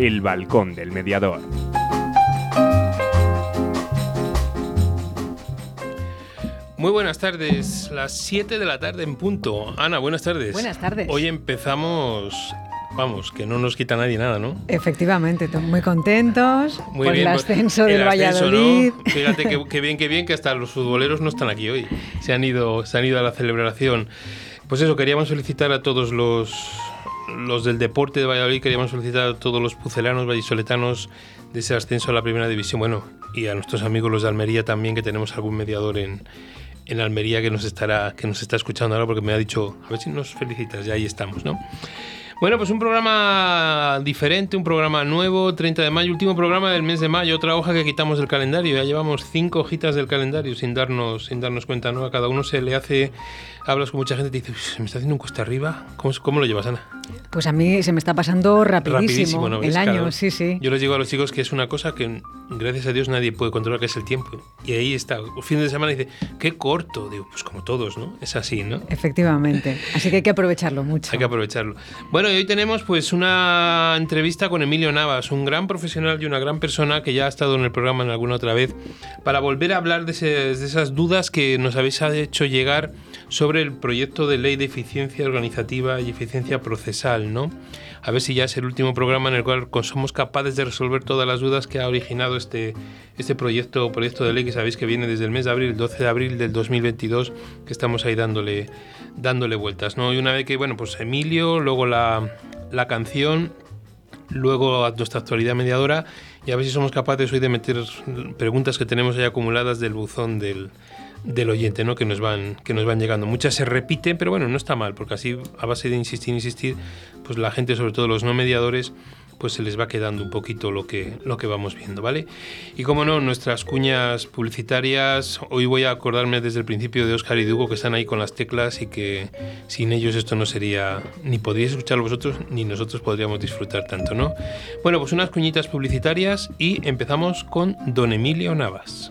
El balcón del mediador. Muy buenas tardes, las 7 de la tarde en punto. Ana, buenas tardes. Buenas tardes. Hoy empezamos, vamos, que no nos quita nadie nada, ¿no? Efectivamente, estamos muy contentos Muy por bien, el pues, ascenso el del ascenso, ¿no? Valladolid. Fíjate que, que bien, que bien, que hasta los futboleros no están aquí hoy. Se han ido, se han ido a la celebración. Pues eso, queríamos felicitar a todos los, los del deporte de Valladolid, queríamos felicitar a todos los pucelanos, vallisoletanos de ese ascenso a la primera división. Bueno, y a nuestros amigos los de Almería también, que tenemos algún mediador en, en Almería que nos estará que nos está escuchando ahora porque me ha dicho, a ver si nos felicitas, ya ahí estamos, ¿no? Bueno, pues un programa diferente, un programa nuevo, 30 de mayo, último programa del mes de mayo, otra hoja que quitamos del calendario. Ya llevamos cinco hojitas del calendario sin darnos, sin darnos cuenta, ¿no? A cada uno se le hace, hablas con mucha gente y te dice, "Uy, se me está haciendo un cuesta arriba. ¿Cómo, cómo lo llevas, Ana? Pues a mí se me está pasando rapidísimo, ¿no? el año, Claro. sí, sí. Yo les digo a los chicos que es una cosa que gracias a Dios nadie puede controlar, que es el tiempo. Y ahí está, el fin de semana dice, qué corto. Digo, pues como todos, ¿no? Es así, ¿no? Efectivamente. Así que hay que aprovecharlo mucho. Hay que aprovecharlo. Bueno, y hoy tenemos pues una entrevista con Emilio Navas, un gran profesional y una gran persona que ya ha estado en el programa en alguna otra vez, para volver a hablar de, de esas dudas que nos habéis hecho llegar sobre el proyecto de ley de eficiencia organizativa y eficiencia procesal, ¿no? A ver si ya es el último programa en el cual somos capaces de resolver todas las dudas que ha originado este, este proyecto, proyecto de ley que sabéis que viene desde el mes de abril, el 12 de abril del 2022, que estamos ahí dándole, dándole vueltas, ¿no? Y una vez que, bueno, pues Emilio, luego la, la canción, luego nuestra actualidad mediadora y a ver si somos capaces hoy de meter preguntas que tenemos ahí acumuladas del buzón del, del oyente, ¿no? Que nos van que nos van llegando. Muchas se repiten, pero bueno, no está mal, porque así a base de insistir, insistir, pues la gente, sobre todo los no mediadores, pues se les va quedando un poquito lo que, lo que vamos viendo, ¿vale? Y como no, nuestras cuñas publicitarias, hoy voy a acordarme desde el principio de Oscar y de que están ahí con las teclas y que sin ellos esto no sería, ni podríais escucharlo vosotros, ni nosotros podríamos disfrutar tanto, ¿no? Bueno, pues unas cuñitas publicitarias y empezamos con Don Emilio Navas.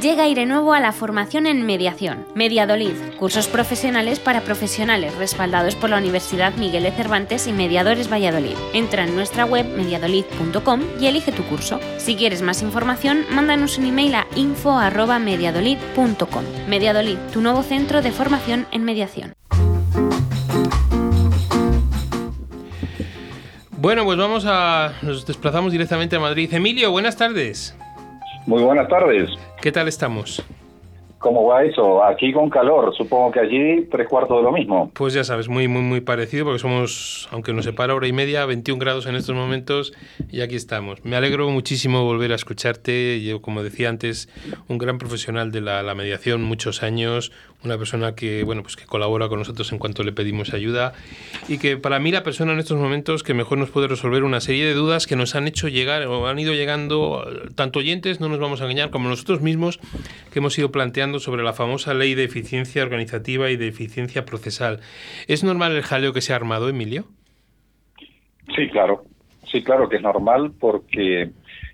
Llega Aire Nuevo a la formación en mediación. Mediadolid, cursos profesionales para profesionales respaldados por la Universidad Miguel de Cervantes y Mediadores Valladolid. Entra en nuestra web mediadolid.com y elige tu curso. Si quieres más información, mándanos un email a info@mediadolid.com. Mediadolid, tu nuevo centro de formación en mediación. Bueno, pues vamos a. Nos desplazamos directamente a Madrid. Emilio, buenas tardes. Muy buenas tardes. ¿Qué tal estamos? ¿Cómo va eso? Aquí con calor, supongo que allí tres cuartos de lo mismo. Pues ya sabes, muy, muy, muy parecido, porque somos, aunque nos separa hora y media, 21 grados en estos momentos y aquí estamos. Me alegro muchísimo volver a escucharte. Yo, como decía antes, un gran profesional de la, la mediación, muchos años, una persona que, bueno, pues que colabora con nosotros en cuanto le pedimos ayuda y que para mí la persona en estos momentos que mejor nos puede resolver una serie de dudas que nos han hecho llegar o han ido llegando tanto oyentes, no nos vamos a engañar, como nosotros mismos que hemos ido planteando sobre la famosa ley de eficiencia organizativa y de eficiencia procesal. ¿Es normal el jaleo que se ha armado, Emilio? Sí, claro. Sí, claro que es normal porque,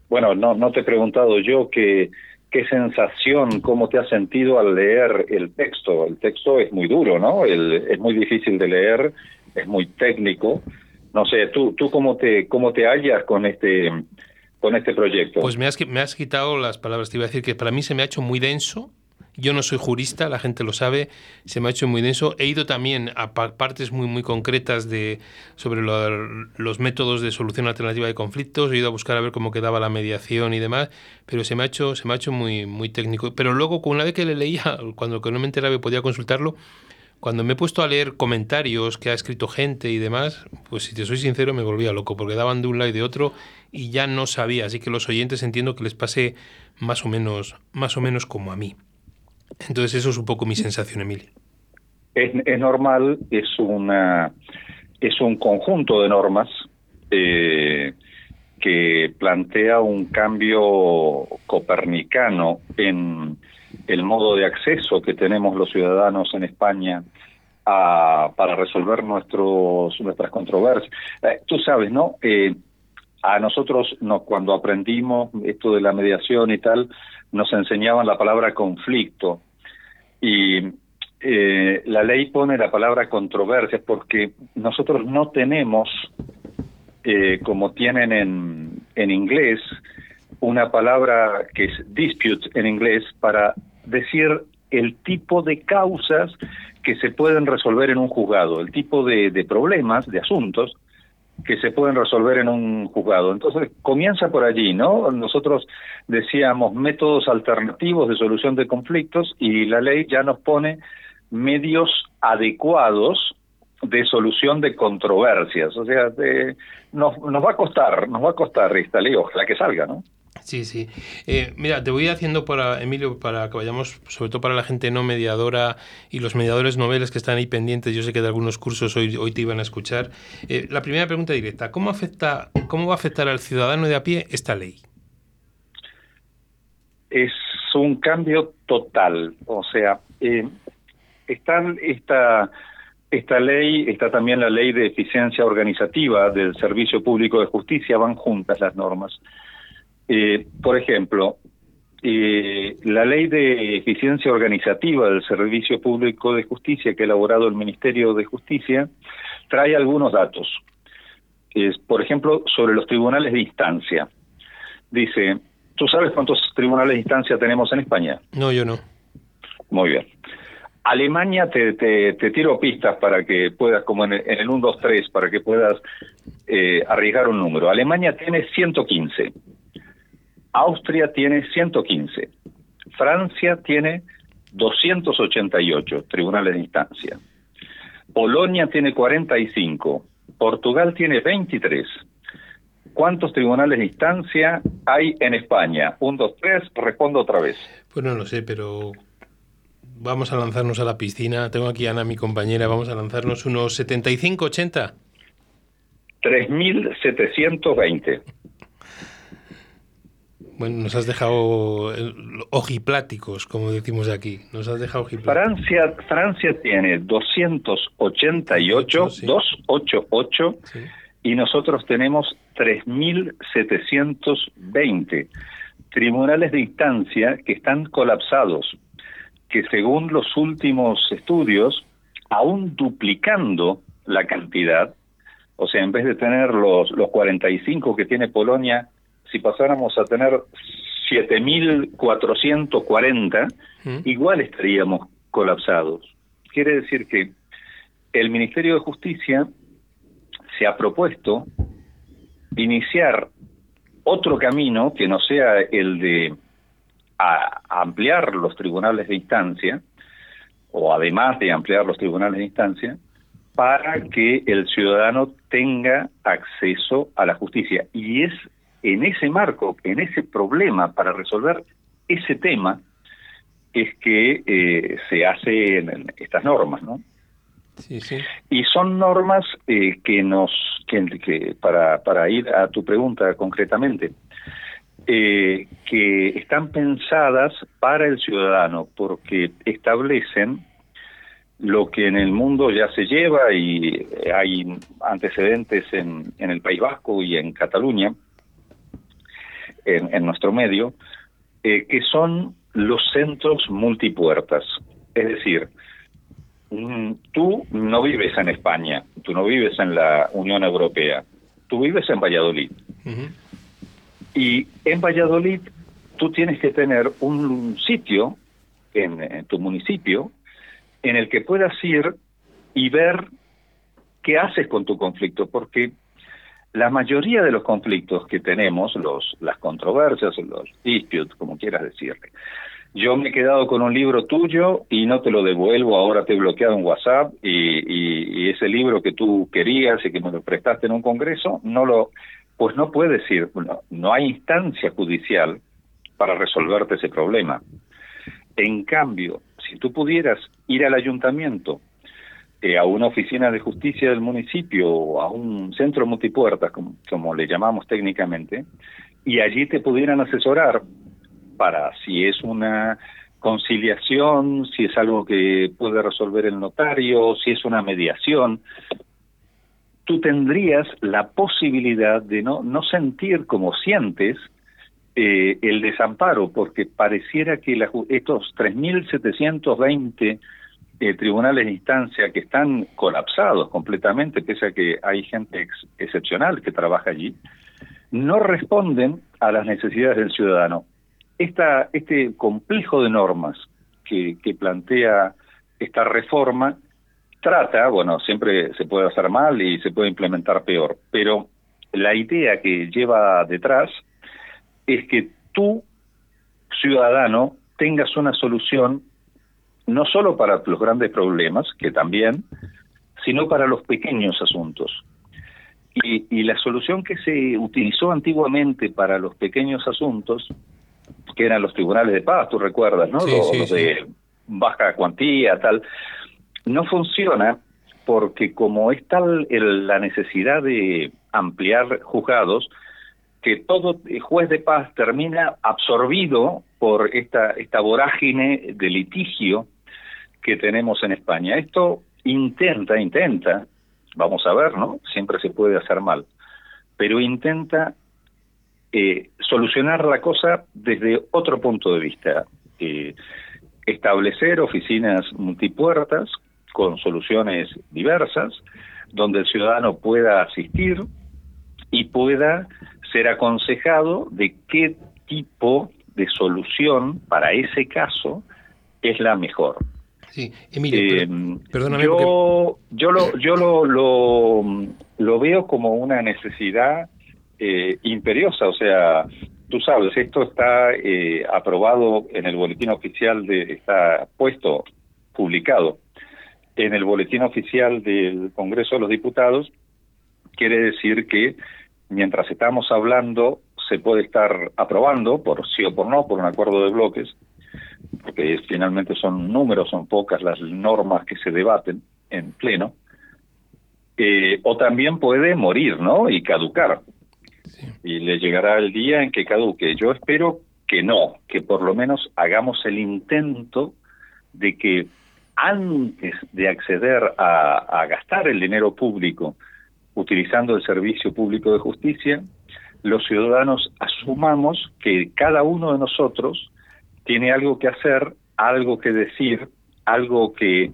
bueno, no, no te he preguntado yo que qué sensación, cómo te has sentido al leer el texto. El texto es muy duro, ¿no? Es muy difícil de leer, es muy técnico. No sé, tú, tú cómo te, cómo te hallas con este, con este proyecto. Pues me has, me has quitado las palabras. Te iba a decir que para mí se me ha hecho muy denso yo no soy jurista, la gente lo sabe, se me ha hecho muy denso. He ido también a partes muy, muy concretas de, sobre los métodos de solución alternativa de conflictos, he ido a buscar a ver cómo quedaba la mediación y demás, pero se me ha hecho, se me ha hecho muy, muy técnico. Pero luego, una vez que le leía, cuando no me enteraba y podía consultarlo, cuando me he puesto a leer comentarios que ha escrito gente y demás, pues si te soy sincero me volvía loco, porque daban de un lado y de otro y ya no sabía. Así que los oyentes entiendo que les pase más o menos, más o menos como a mí. Entonces eso es un poco mi sensación, Emilio. Es, normal, es una es un conjunto de normas eh, que plantea un cambio copernicano en el modo de acceso que tenemos los ciudadanos en España a, para resolver nuestros nuestras controversias. Eh, tú sabes, ¿no? Eh, a nosotros no, cuando aprendimos esto de la mediación y tal, nos enseñaban la palabra conflicto y eh, la ley pone la palabra controversia porque nosotros no tenemos, eh, como tienen en, en inglés, una palabra que es dispute en inglés para decir el tipo de causas que se pueden resolver en un juzgado, el tipo de, de problemas, de asuntos que se pueden resolver en un juzgado. Entonces, comienza por allí, ¿no? Nosotros decíamos métodos alternativos de solución de conflictos y la ley ya nos pone medios adecuados de solución de controversias. O sea, nos, nos va a costar, nos va a costar esta ley, ojalá que salga, ¿no? Sí, sí. Eh, mira, te voy haciendo para, Emilio, para que vayamos, sobre todo para la gente no mediadora y los mediadores noveles que están ahí pendientes, yo sé que de algunos cursos hoy, hoy te iban a escuchar. Eh, la primera pregunta directa, ¿cómo, afecta, ¿cómo va a afectar al ciudadano de a pie esta ley? Es un cambio total, o sea, eh, están esta, esta ley, está también la ley de eficiencia organizativa del Servicio Público de Justicia, van juntas las normas. Eh, por ejemplo, eh, la ley de eficiencia organizativa del Servicio Público de Justicia que ha elaborado el Ministerio de Justicia trae algunos datos. Es, por ejemplo, sobre los tribunales de instancia. Dice, ¿tú sabes cuántos tribunales de instancia tenemos en España? No, yo no. Muy bien. Alemania, te, te, tiro pistas para que puedas, como en el, en el 1, 2, 3, para que puedas eh, arriesgar un número. Alemania tiene 115 Austria tiene 115, Francia tiene 288 tribunales de instancia, Polonia tiene 45, Portugal tiene 23. ¿Cuántos tribunales de instancia hay en España? Un, dos, tres, respondo otra vez. Pues no lo sé, pero vamos a lanzarnos a la piscina. Tengo aquí a Ana, mi compañera, vamos a lanzarnos unos 75, 80. 3.720. Bueno, nos has dejado ojipláticos, como decimos aquí. Nos has dejado Francia, Francia tiene 288, 288, y nosotros tenemos 3.720 tribunales de instancia que están colapsados, que según los últimos estudios, aún duplicando la cantidad, o sea, en vez de tener los, los 45 que tiene Polonia, si pasáramos a tener 7.440, ¿Mm? igual estaríamos colapsados. Quiere decir que el Ministerio de Justicia se ha propuesto iniciar otro camino que no sea el de a ampliar los tribunales de instancia, o además de ampliar los tribunales de instancia, para que el ciudadano tenga acceso a la justicia. Y es en ese marco, en ese problema, para resolver ese tema, es que eh, se hacen estas normas, ¿no? Sí, sí. Y son normas eh, que nos, que, para, para ir a tu pregunta concretamente, eh, que están pensadas para el ciudadano porque establecen lo que en el mundo ya se lleva y hay antecedentes en, en el País Vasco y en Cataluña, en, en nuestro medio, eh, que son los centros multipuertas. Es decir, mm, tú no vives en España, tú no vives en la Unión Europea, tú vives en Valladolid. Y en Valladolid tú tienes que tener un sitio en, tu municipio en el que puedas ir y ver qué haces con tu conflicto, porque la mayoría de los conflictos que tenemos, los, las controversias, los disputes, como quieras decirle, yo me he quedado con un libro tuyo y no te lo devuelvo, ahora te he bloqueado en WhatsApp y, y, ese libro que tú querías y que me lo prestaste en un congreso, no lo, pues no puedes ir, no, no hay instancia judicial para resolverte ese problema. En cambio, si tú pudieras ir al ayuntamiento, eh, a una oficina de justicia del municipio o a un centro multipuertas, como, como le llamamos técnicamente, y allí te pudieran asesorar para si es una conciliación, si es algo que puede resolver el notario, si es una mediación, tú tendrías la posibilidad de no, no sentir como sientes eh, el desamparo, porque pareciera que la, estos 3.720 eh, tribunales de instancia que están colapsados completamente, pese a que hay gente excepcional que trabaja allí, no responden a las necesidades del ciudadano. Esta, este complejo de normas que, que plantea esta reforma trata, bueno, siempre se puede hacer mal y se puede implementar peor, pero la idea que lleva detrás es que tú, ciudadano, tengas una solución no solo para los grandes problemas, que también, sino para los pequeños asuntos. Y, y, la solución que se utilizó antiguamente para los pequeños asuntos, que eran los tribunales de paz, tú recuerdas, ¿no? Sí, los, sí, los sí. de baja cuantía, tal, no funciona porque como es tal el, la necesidad de ampliar juzgados, que todo juez de paz termina absorbido por esta, esta vorágine de litigio que tenemos en España. Esto intenta, intenta, vamos a ver, ¿no? Siempre se puede hacer mal, pero intenta eh, solucionar la cosa desde otro punto de vista. Eh, establecer oficinas multipuertas con soluciones diversas, donde el ciudadano pueda asistir y pueda ser aconsejado de qué tipo de solución para ese caso es la mejor. Sí, Emilio, Eh, perdóname. yo, porque- yo lo, yo lo, lo, lo veo como una necesidad eh, imperiosa, o sea, tú sabes, esto está eh, aprobado en el boletín oficial, de, está puesto, publicado en el boletín oficial del Congreso de los Diputados, quiere decir que mientras estamos hablando se puede estar aprobando, por sí o por no, por un acuerdo de bloques, porque finalmente son números, son pocas las normas que se debaten en pleno, eh, o también puede morir, ¿no? Y caducar. Y le llegará el día en que caduque. Yo espero que no, que por lo menos hagamos el intento de que antes de acceder a, a gastar el dinero público utilizando el servicio público de justicia, los ciudadanos asumamos que cada uno de nosotros tiene algo que hacer, algo que decir, algo que,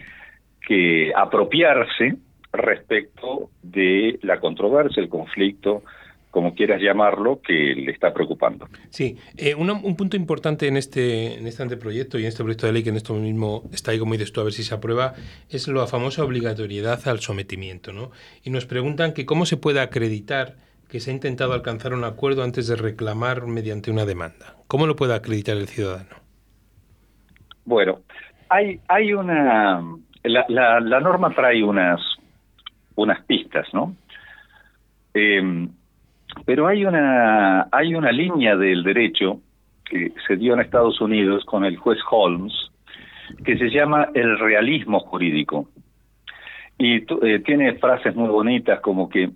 que apropiarse respecto de la controversia, el conflicto, como quieras llamarlo, que le está preocupando. Sí, eh, un punto importante en este, en este anteproyecto y en este proyecto de ley que en esto mismo está ahí, como dices a ver si se aprueba, es la famosa obligatoriedad al sometimiento. ¿no? Y nos preguntan que cómo se puede acreditar que se ha intentado alcanzar un acuerdo antes de reclamar mediante una demanda. ¿Cómo lo puede acreditar el ciudadano? Bueno, hay, una... La, la, norma trae unas, unas pistas, ¿no? Eh, pero hay una, hay una línea del derecho que se dio en Estados Unidos con el juez Holmes que se llama el realismo jurídico. Y eh, tiene frases muy bonitas como que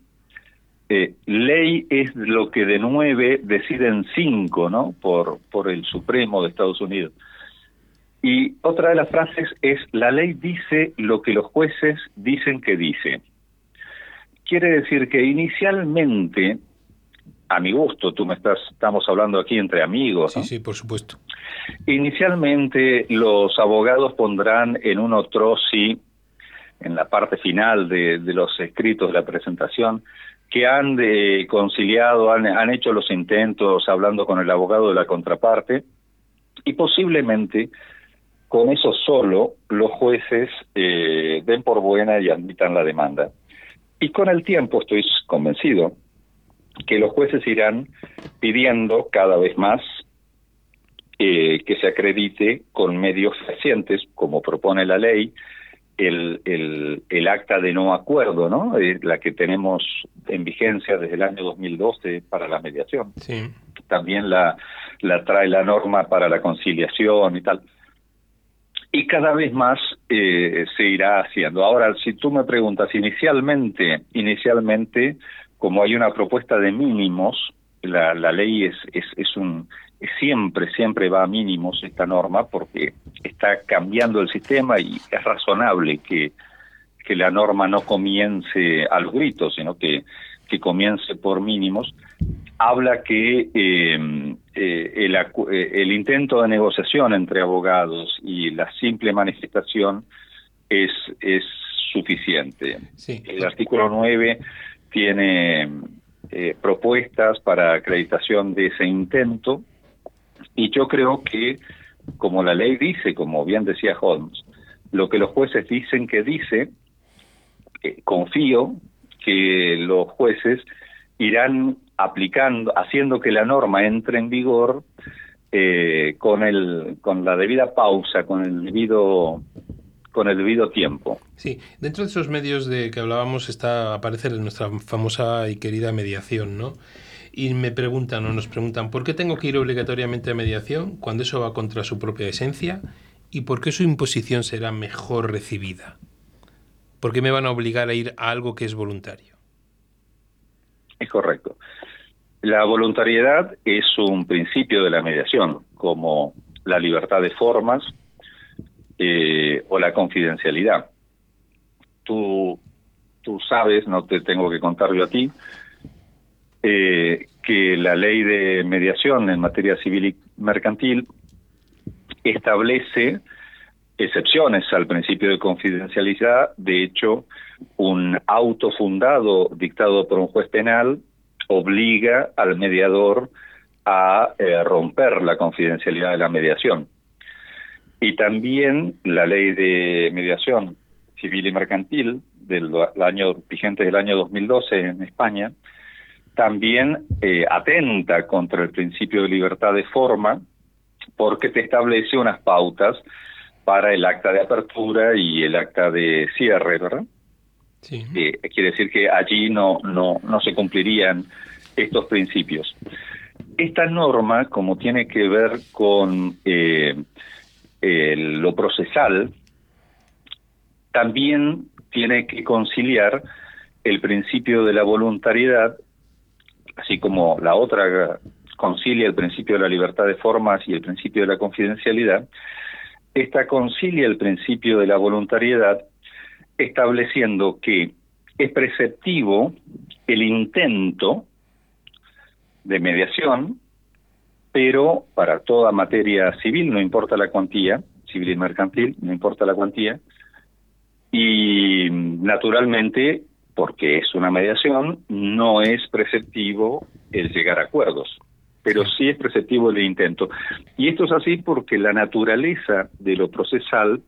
eh, ley es lo que de nueve deciden cinco, ¿no? Por, por el Supremo de Estados Unidos. Y otra de las frases es, la ley dice lo que los jueces dicen que dice. Quiere decir que inicialmente, a mi gusto, tú me estás, estamos hablando aquí entre amigos. Sí, sí, por supuesto. Inicialmente los abogados pondrán en un otro sí, en la parte final de, de los escritos de la presentación, que han de, conciliado, han, han hecho los intentos hablando con el abogado de la contraparte y posiblemente con eso solo los jueces eh, den por buena y admitan la demanda. Y con el tiempo estoy convencido que los jueces irán pidiendo cada vez más eh, que se acredite con medios fehacientes, como propone la ley, el, el, el acta de no acuerdo, ¿no? Eh, la que tenemos en vigencia desde el año 2012 para la mediación. Sí. También la, la trae la norma para la conciliación y tal y cada vez más eh, se irá haciendo. Ahora, si tú me preguntas, inicialmente, inicialmente, como hay una propuesta de mínimos, la, la ley es, es, es un siempre, siempre va a mínimos esta norma porque está cambiando el sistema y es razonable que, que la norma no comience a los gritos, sino que, que comience por mínimos. Habla que eh, eh, el, eh, el, intento de negociación entre abogados y la simple manifestación es, es suficiente. El artículo 9 tiene propuestas para acreditación de ese intento y yo creo que, como la ley dice, como bien decía Holmes, lo que los jueces dicen que dice, confío que los jueces irán aplicando, haciendo que la norma entre en vigor eh, con el, con la debida pausa, con el debido con el debido tiempo. Sí, dentro de esos medios de que hablábamos está aparecer nuestra famosa y querida mediación, ¿no? Y me preguntan o nos preguntan, ¿por qué tengo que ir obligatoriamente a mediación cuando eso va contra su propia esencia? ¿Y por qué su imposición será mejor recibida? ¿Por qué me van a obligar a ir a algo que es voluntario? Es correcto. La voluntariedad es un principio de la mediación, como la libertad de formas eh, o la confidencialidad. Tú, tú sabes, no te tengo que contar yo a ti, eh, que la ley de mediación en materia civil y mercantil establece excepciones al principio de confidencialidad. De hecho, un auto fundado dictado por un juez penal obliga al mediador a eh, romper la confidencialidad de la mediación. Y también la ley de mediación civil y mercantil del año vigente del año 2012 en España también eh, atenta contra el principio de libertad de forma porque te establece unas pautas para el acta de apertura y el acta de cierre, ¿verdad? Sí. Eh, quiere decir que allí no, no, no se cumplirían estos principios. Esta norma, como tiene que ver con eh, lo procesal, también tiene que conciliar el principio de la voluntariedad, así como la otra concilia el principio de la libertad de formas y el principio de la confidencialidad, esta concilia el principio de la voluntariedad estableciendo que es preceptivo el intento de mediación, pero para toda materia civil, no importa la cuantía, civil y mercantil, no importa la cuantía, y naturalmente, porque es una mediación, no es preceptivo el llegar a acuerdos, pero sí es preceptivo el intento. Y esto es así porque la naturaleza de lo procesal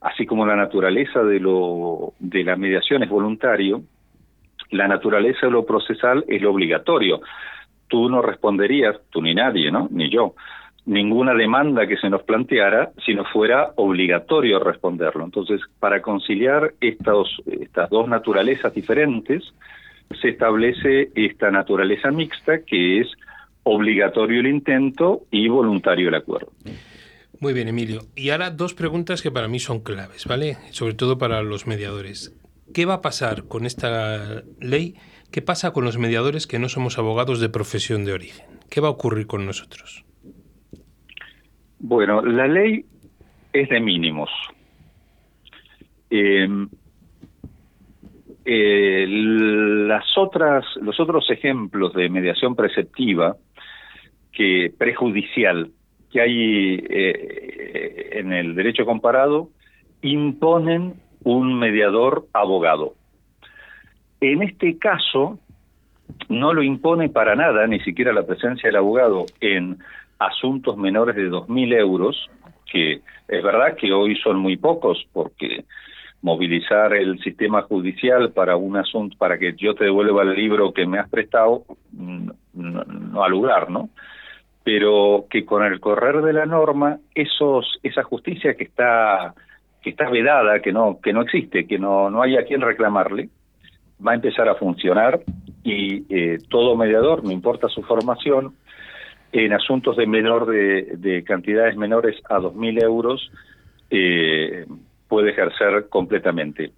así como la naturaleza de, lo, de la mediación es voluntario, la naturaleza de lo procesal es lo obligatorio. Tú no responderías, tú ni nadie, ¿no? Ni yo, ninguna demanda que se nos planteara si no fuera obligatorio responderlo. Entonces, para conciliar estos, estas dos naturalezas diferentes, se establece esta naturaleza mixta que es obligatorio el intento y voluntario el acuerdo. Muy bien, Emilio. Y ahora dos preguntas que para mí son claves, ¿vale? Sobre todo para los mediadores. ¿Qué va a pasar con esta ley? ¿Qué pasa con los mediadores que no somos abogados de profesión de origen? ¿Qué va a ocurrir con nosotros? Bueno, la ley es de mínimos. Eh, eh, las otras, los otros ejemplos de mediación preceptiva que prejudicial que hay eh, en el derecho comparado imponen un mediador abogado. En este caso, no lo impone para nada, ni siquiera la presencia del abogado en asuntos menores de 2.000 euros, que es verdad que hoy son muy pocos, porque movilizar el sistema judicial para un asunto, para que yo te devuelva el libro que me has prestado, no, no, ha lugar, ¿no? Pero que con el correr de la norma, esos, esa justicia que está que está vedada, que no que no existe, que no no hay a quien reclamarle, va a empezar a funcionar y eh, todo mediador, no importa su formación, en asuntos de menor de, de cantidades menores a 2.000 euros, eh, puede ejercer completamente.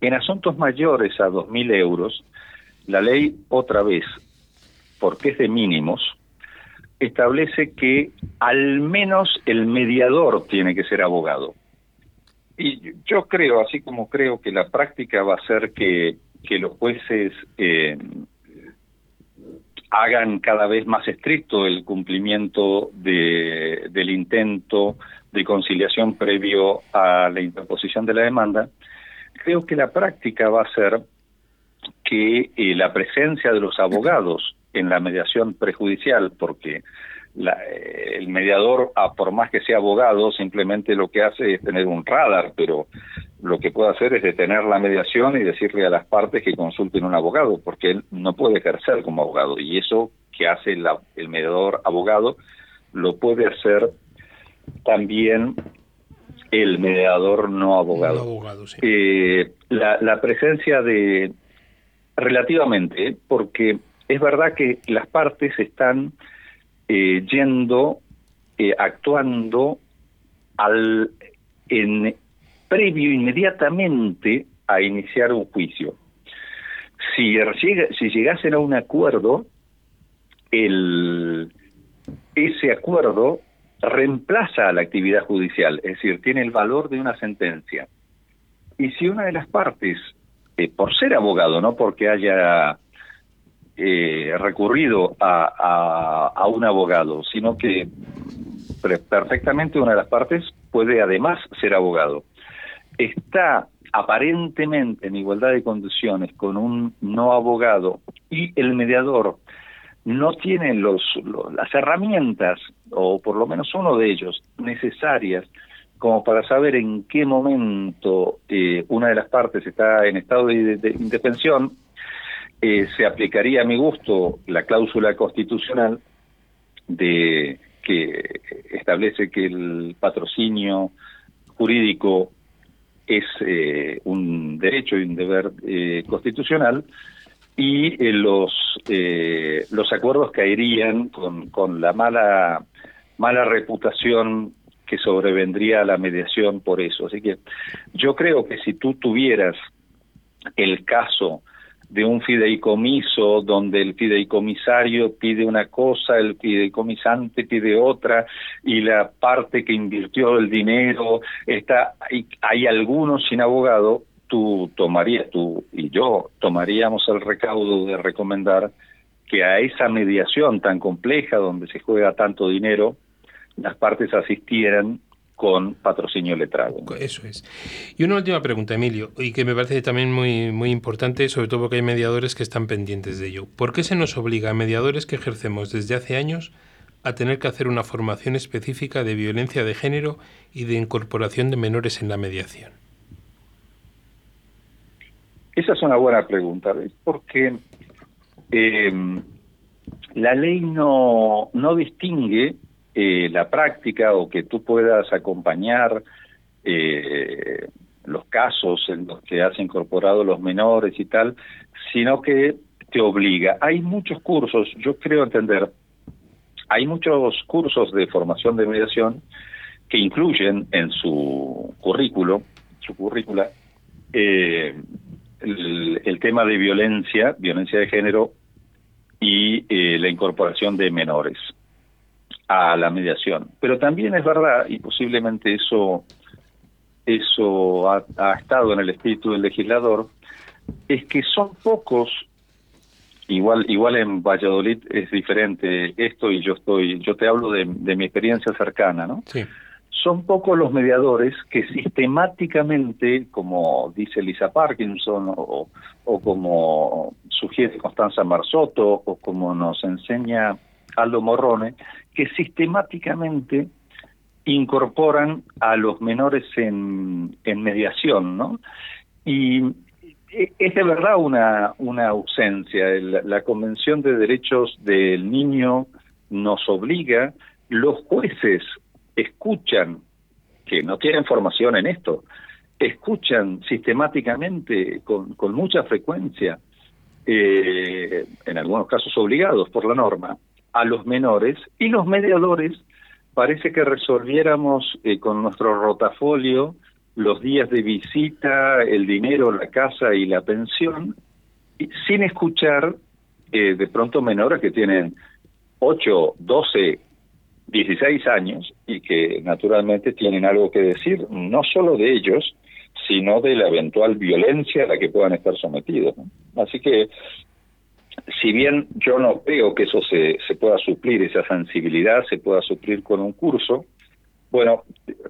En asuntos mayores a 2.000 euros, la ley otra vez, porque es de mínimos, establece que al menos el mediador tiene que ser abogado. Y yo creo, así como creo que la práctica va a ser que, que los jueces eh, hagan cada vez más estricto el cumplimiento de, del intento de conciliación previo a la interposición de la demanda, creo que la práctica va a ser que eh, la presencia de los abogados en la mediación prejudicial, porque la, eh, el mediador, a, por más que sea abogado, simplemente lo que hace es tener un radar, pero lo que puede hacer es detener la mediación y decirle a las partes que consulten un abogado, porque él no puede ejercer como abogado. Y eso que hace la, el mediador abogado lo puede hacer también el mediador no abogado. abogado sí. eh, la, la presencia de, relativamente, porque es verdad que las partes están eh, yendo, eh, actuando al en previo inmediatamente a iniciar un juicio. Si, si llegasen a un acuerdo, ese acuerdo reemplaza a la actividad judicial, es decir, tiene el valor de una sentencia. Y si una de las partes, eh, por ser abogado, no porque haya eh, recurrido a, un abogado, sino que perfectamente una de las partes puede además ser abogado. Está aparentemente en igualdad de condiciones con un no abogado y el mediador no tiene los, los, las herramientas, o por lo menos uno de ellos, necesarias como para saber en qué momento eh, una de las partes está en estado de, de indefensión, eh, se aplicaría a mi gusto la cláusula constitucional de que establece que el patrocinio jurídico es eh, un derecho y un deber eh, constitucional y eh, los eh, los acuerdos caerían con, con la mala mala reputación que sobrevendría a la mediación por eso. Así que yo creo que si tú tuvieras el caso de un fideicomiso donde el fideicomisario pide una cosa, el fideicomisante pide otra y la parte que invirtió el dinero está hay, algunos sin abogado, tú tomarías tú y yo tomaríamos el recaudo de recomendar que a esa mediación tan compleja donde se juega tanto dinero las partes asistieran con patrocinio letrado. Eso es. Y una última pregunta, Emilio, y que me parece también muy, muy importante, sobre todo porque hay mediadores que están pendientes de ello. ¿Por qué se nos obliga a mediadores que ejercemos desde hace años a tener que hacer una formación específica de violencia de género y de incorporación de menores en la mediación? esa es una buena pregunta, ¿ves? Porque eh, la ley no, no distingue eh, la práctica o que tú puedas acompañar eh, los casos en los que has incorporado los menores y tal, sino que te obliga. Hay muchos cursos, yo creo entender, hay muchos cursos de formación de mediación que incluyen en su currículo, su currícula, eh, el, el, tema de violencia, violencia de género y eh, la incorporación de menores a la mediación. Pero también es verdad, y posiblemente eso, eso ha, ha estado en el espíritu del legislador, es que son pocos igual igual en Valladolid es diferente esto y yo estoy yo te hablo de, de mi experiencia cercana no Sí. son pocos los mediadores que sistemáticamente como dice Lisa Parkinson o, o como sugiere Constanza Marzotto o como nos enseña Aldo Morrone que sistemáticamente incorporan a los menores en, mediación no y es de verdad una, una ausencia. La, Convención de Derechos del Niño nos obliga, los jueces escuchan, que no tienen formación en esto, escuchan sistemáticamente, con, con mucha frecuencia, eh, en algunos casos obligados por la norma, a los menores y los mediadores parece que resolviéramos eh, con nuestro rotafolio los días de visita, el dinero, la casa y la pensión, sin escuchar eh, de pronto menores que tienen 8, 12, 16 años y que naturalmente tienen algo que decir, no solo de ellos, sino de la eventual violencia a la que puedan estar sometidos. Así que, si bien yo no creo que eso se, se pueda suplir, esa sensibilidad se pueda suplir con un curso, bueno,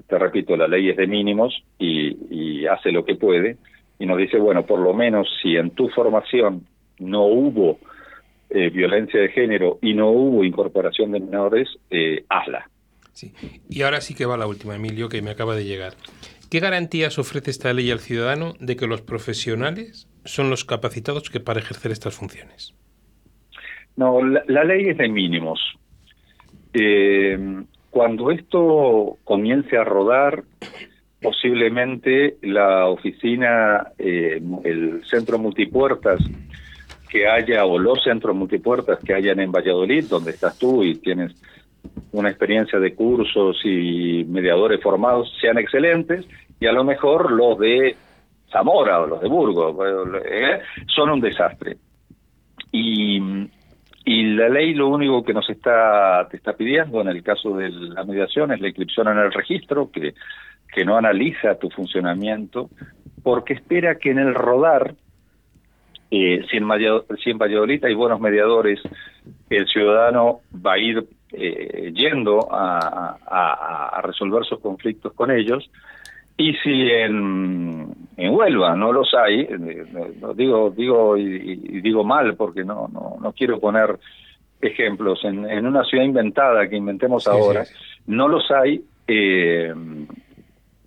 te repito, la ley es de mínimos y, hace lo que puede y nos dice, bueno, por lo menos si en tu formación no hubo eh, violencia de género y no hubo incorporación de menores, eh, hazla. Sí. Y ahora sí que va la última, Emilio, que me acaba de llegar. ¿Qué garantías ofrece esta ley al ciudadano de que los profesionales son los capacitados que para ejercer estas funciones? No, la, ley es de mínimos. Eh, cuando esto comience a rodar, posiblemente la oficina, eh, el centro multipuertas que haya, o los centros multipuertas que hayan en Valladolid, donde estás tú y tienes una experiencia de cursos y mediadores formados, sean excelentes, y a lo mejor los de Zamora o los de Burgos eh, son un desastre. Y y la ley lo único que nos está te está pidiendo en el caso de la mediación es la inscripción en el registro que que no analiza tu funcionamiento porque espera que en el rodar eh, si, en si en Valladolid hay buenos mediadores el ciudadano va a ir eh, yendo a, a resolver sus conflictos con ellos y si en, en Huelva no los hay, no, digo digo y, y, digo mal porque no no no quiero poner ejemplos en, en una ciudad inventada que inventemos sí, ahora, sí. no los hay, eh,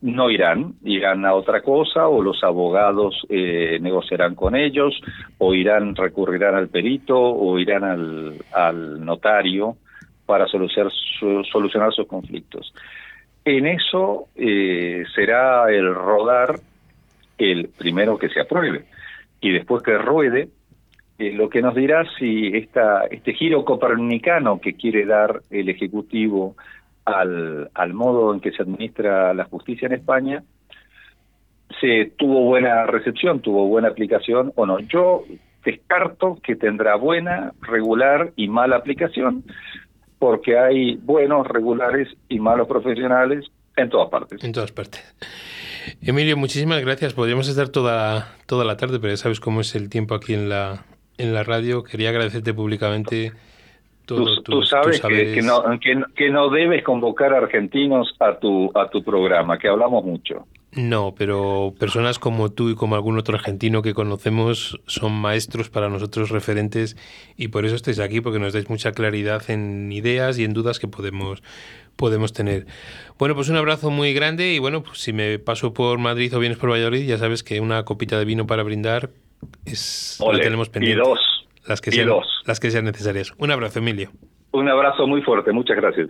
no irán, irán a otra cosa o los abogados eh, negociarán con ellos o irán, recurrirán al perito o irán al, al notario para solucionar, su, solucionar sus conflictos. En eso eh, será el rodar el primero que se apruebe y después que ruede eh, lo que nos dirá si esta, este giro copernicano que quiere dar el Ejecutivo al, al modo en que se administra la justicia en España se tuvo buena recepción, tuvo buena aplicación o no. Yo descarto que tendrá buena, regular y mala aplicación, porque hay buenos, regulares y malos profesionales en todas partes. En todas partes. Emilio, muchísimas gracias. Podríamos estar toda, toda la tarde, pero ya sabes cómo es el tiempo aquí en la, en la radio. Quería agradecerte públicamente todo, tú, tú, sabes que, que, no, que, que, no debes convocar a argentinos a tu, a tu programa, que hablamos mucho. No, pero personas como tú y como algún otro argentino que conocemos son maestros para nosotros referentes y por eso estáis aquí, porque nos dais mucha claridad en ideas y en dudas que podemos, podemos tener. Bueno, pues un abrazo muy grande y bueno, pues si me paso por Madrid o vienes por Valladolid, ya sabes que una copita de vino para brindar es Ole, lo tenemos y pendiente. dos. Las que, y dos. las que sean necesarias. Un abrazo, Emilio. Un abrazo muy fuerte, muchas gracias.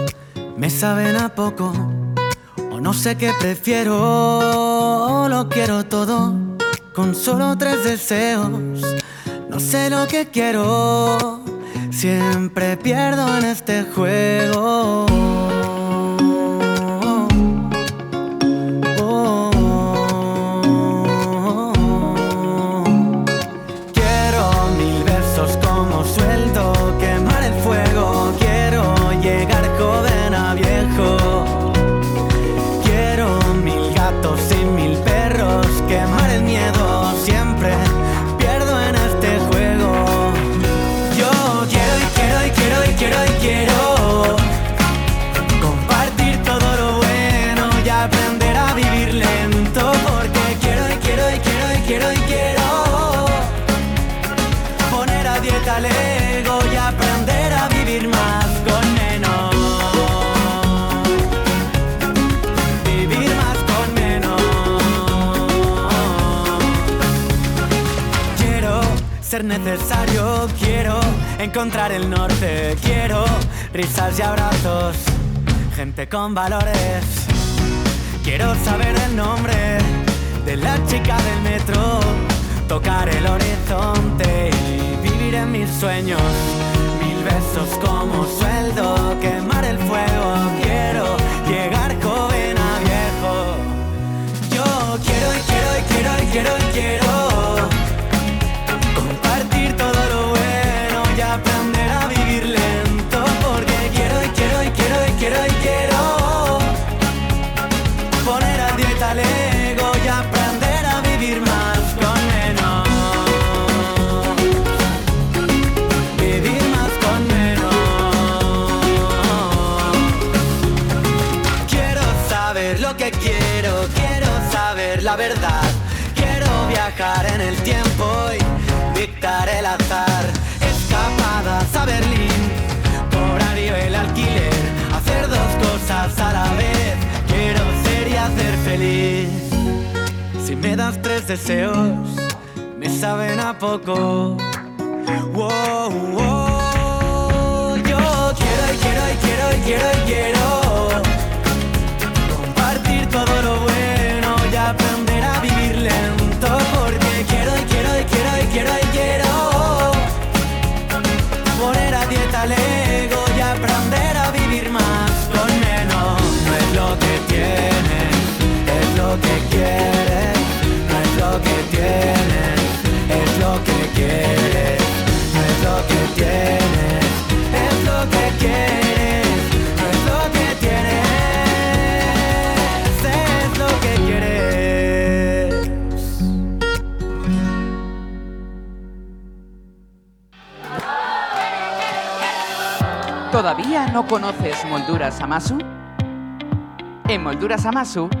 me saben a poco. O no sé qué prefiero, lo quiero todo. Con solo tres deseos, no sé lo que quiero. Siempre pierdo en este juego. A dieta el ego y aprender a vivir más con menos. Vivir más con menos. Quiero ser necesario, quiero encontrar el norte, quiero risas y abrazos, gente con valores. Quiero saber el nombre de la chica del metro, tocar el horizonte y en mis sueños. Mil besos como sueldo, quemar el fuego. Quiero llegar joven a viejo. Yo quiero y quiero y quiero y quiero y quiero Si me das tres deseos, me saben a poco. Wow, wow. Yo quiero y quiero y quiero y quiero y quiero lo que quieres. No es lo que tienes, es lo que quieres. No es lo que tienes, es lo que quieres. No es lo que tienes, es lo que quieres. ¿Todavía no conoces Molduras Amasu? En Molduras Amasu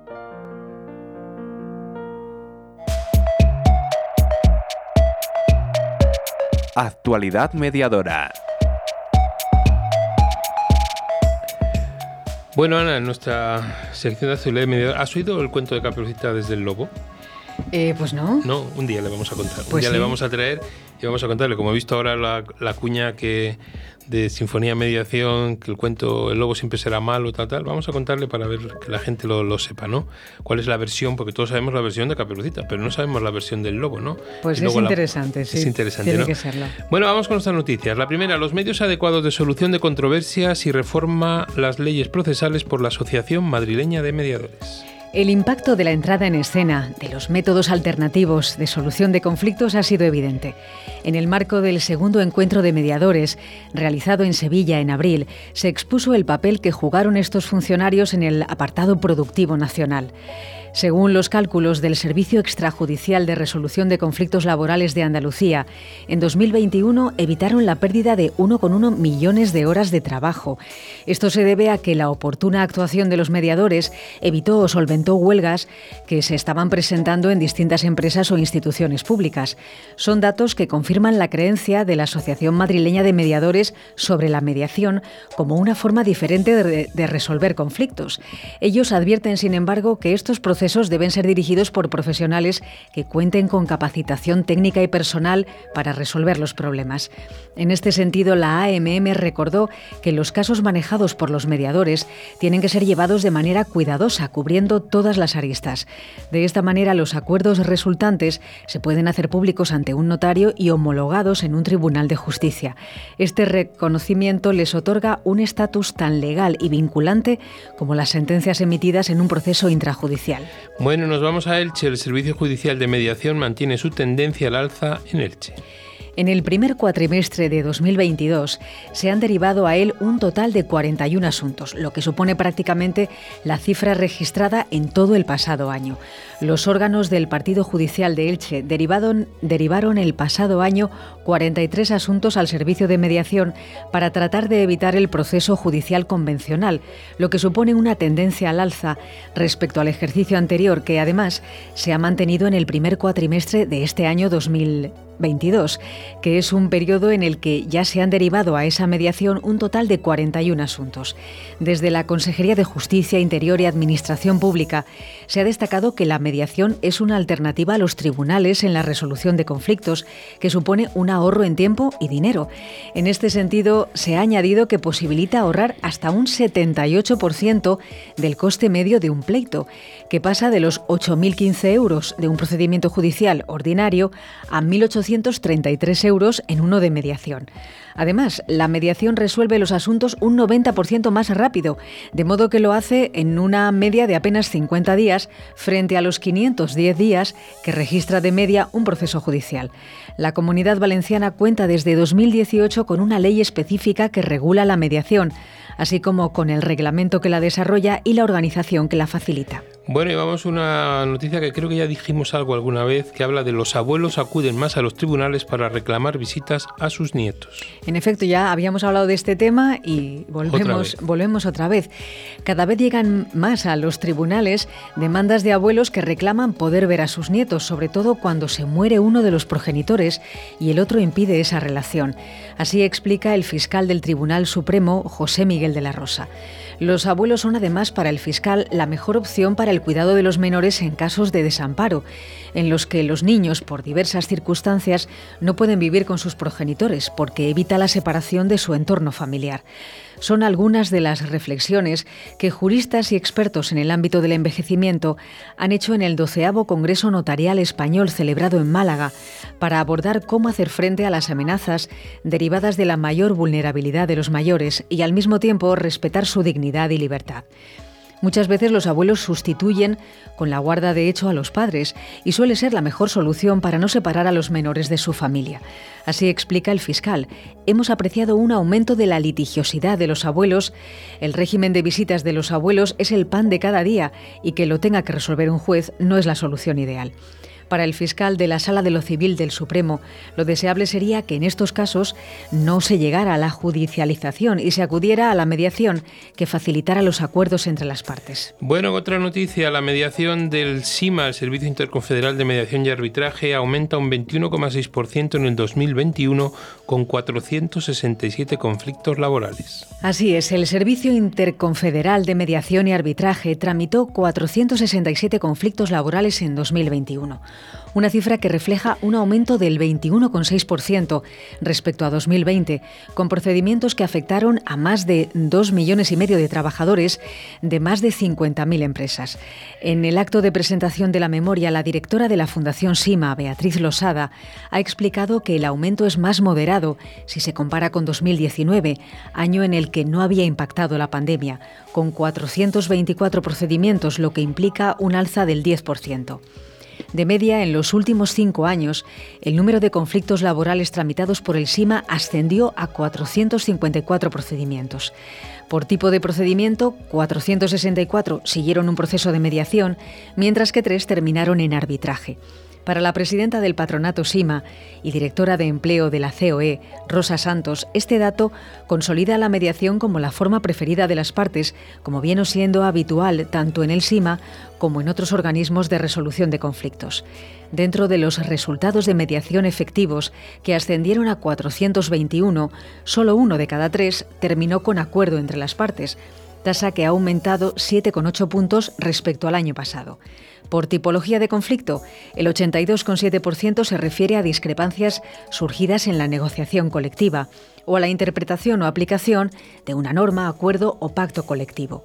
Actualidad mediadora. Bueno, Ana, en nuestra sección de actualidad mediadora, ¿has oído el cuento de Caperucita desde el lobo? Eh, pues no. No, un día le vamos a contar. un Pues día le vamos a traer y vamos a contarle. Como he visto ahora la, la cuña que de Sinfonía Mediación, que el cuento El lobo siempre será malo, tal, tal, vamos a contarle para ver que la gente lo, lo sepa, ¿no? ¿Cuál es la versión? Porque todos sabemos la versión de Caperucita, pero no sabemos la versión del lobo, ¿no? Pues Y es la- interesante, sí. Es interesante, Tiene ¿no? que serlo. Bueno, vamos con nuestras noticias. La primera, los medios adecuados de solución de controversias y reforma las leyes procesales por la Asociación Madrileña de Mediadores. El impacto de la entrada en escena de los métodos alternativos de solución de conflictos ha sido evidente. En el marco del segundo encuentro de mediadores, realizado en Sevilla en abril, se expuso el papel que jugaron estos funcionarios en el apartado productivo nacional. Según los cálculos del Servicio Extrajudicial de Resolución de Conflictos Laborales de Andalucía, en 2021 evitaron la pérdida de 1,1 millones de horas de trabajo. Esto se debe a que la oportuna actuación de los mediadores evitó o solventó huelgas que se estaban presentando en distintas empresas o instituciones públicas. Son datos que confirman la creencia de la Asociación Madrileña de Mediadores sobre la mediación como una forma diferente de, resolver conflictos. Ellos advierten, sin embargo, que estos procesos deben ser dirigidos por profesionales que cuenten con capacitación técnica y personal para resolver los problemas. En este sentido, la AMM recordó que los casos manejados por los mediadores tienen que ser llevados de manera cuidadosa, cubriendo todas las aristas. De esta manera, los acuerdos resultantes se pueden hacer públicos ante un notario y homologados en un tribunal de justicia. Este reconocimiento les otorga un estatus tan legal y vinculante como las sentencias emitidas en un proceso intrajudicial. Bueno, nos vamos a Elche. El Servicio Judicial de Mediación mantiene su tendencia al alza en Elche. En el primer cuatrimestre de 2022 se han derivado a él un total de 41 asuntos, lo que supone prácticamente la cifra registrada en todo el pasado año. Los órganos del Partido Judicial de Elche derivaron, el pasado año 43 asuntos al servicio de mediación para tratar de evitar el proceso judicial convencional, lo que supone una tendencia al alza respecto al ejercicio anterior que además se ha mantenido en el primer cuatrimestre de este año 2022, que es un periodo en el que ya se han derivado a esa mediación un total de 41 asuntos. Desde la Consejería de Justicia, Interior y Administración Pública se ha destacado que la mediación es una alternativa a los tribunales en la resolución de conflictos, que supone un ahorro en tiempo y dinero. En este sentido, se ha añadido que posibilita ahorrar hasta un 78% del coste medio de un pleito, que pasa de los 8.015 euros de un procedimiento judicial ordinario a 1.833 euros en uno de mediación. Además, la mediación resuelve los asuntos un 90% más rápido, de modo que lo hace en una media de apenas 50 días frente a los 510 días que registra de media un proceso judicial. La Comunidad Valenciana cuenta desde 2018 con una ley específica que regula la mediación, así como con el reglamento que la desarrolla y la organización que la facilita. Bueno, y vamos a una noticia que creo que ya dijimos algo alguna vez, que habla de los abuelos acuden más a los tribunales para reclamar visitas a sus nietos. En efecto, ya habíamos hablado de este tema y volvemos Otra volvemos otra vez. Cada vez llegan más a los tribunales demandas de abuelos que reclaman poder ver a sus nietos, sobre todo cuando se muere uno de los progenitores y el otro impide esa relación. Así explica el fiscal del Tribunal Supremo, José Miguel de la Rosa. Los abuelos son además para el fiscal la mejor opción para el cuidado de los menores en casos de desamparo, en los que los niños, por diversas circunstancias, no pueden vivir con sus progenitores porque evita la separación de su entorno familiar son algunas de las reflexiones que juristas y expertos en el ámbito del envejecimiento han hecho en el doceavo Congreso Notarial Español celebrado en Málaga para abordar cómo hacer frente a las amenazas derivadas de la mayor vulnerabilidad de los mayores y al mismo tiempo respetar su dignidad y libertad. Muchas veces los abuelos sustituyen con la guarda de hecho a los padres y suele ser la mejor solución para no separar a los menores de su familia. Así explica el fiscal. Hemos apreciado un aumento de la litigiosidad de los abuelos. El régimen de visitas de los abuelos es el pan de cada día y que lo tenga que resolver un juez no es la solución ideal. Para el fiscal de la Sala de lo Civil del Supremo, lo deseable sería que en estos casos no se llegara a la judicialización y se acudiera a la mediación que facilitara los acuerdos entre las partes. Bueno, otra noticia, la mediación del SIMA, el Servicio Interconfederal de Mediación y Arbitraje, aumenta un 21,6% en el 2021 con 467 conflictos laborales. Así es, el Servicio Interconfederal de Mediación y Arbitraje tramitó 467 conflictos laborales en 2021 una cifra que refleja un aumento del 21,6% respecto a 2020, con procedimientos que afectaron a más de 2 millones y medio de trabajadores de más de 50.000 empresas. En el acto de presentación de la memoria, la directora de la Fundación SIMA, Beatriz Losada, ha explicado que el aumento es más moderado si se compara con 2019, año en el que no había impactado la pandemia, con 424 procedimientos, lo que implica un alza del 10%. De media, en los últimos cinco años, el número de conflictos laborales tramitados por el SIMA ascendió a 454 procedimientos. Por tipo de procedimiento, 464 siguieron un proceso de mediación, mientras que tres terminaron en arbitraje. Para la presidenta del patronato SIMA y directora de empleo de la COE, Rosa Santos, este dato consolida la mediación como la forma preferida de las partes, como viene siendo habitual tanto en el SIMA como en otros organismos de resolución de conflictos. Dentro de los resultados de mediación efectivos, que ascendieron a 421, solo uno de cada tres terminó con acuerdo entre las partes, tasa que ha aumentado 7,8 puntos respecto al año pasado. Por tipología de conflicto, el 82,7% se refiere a discrepancias surgidas en la negociación colectiva o a la interpretación o aplicación de una norma, acuerdo o pacto colectivo.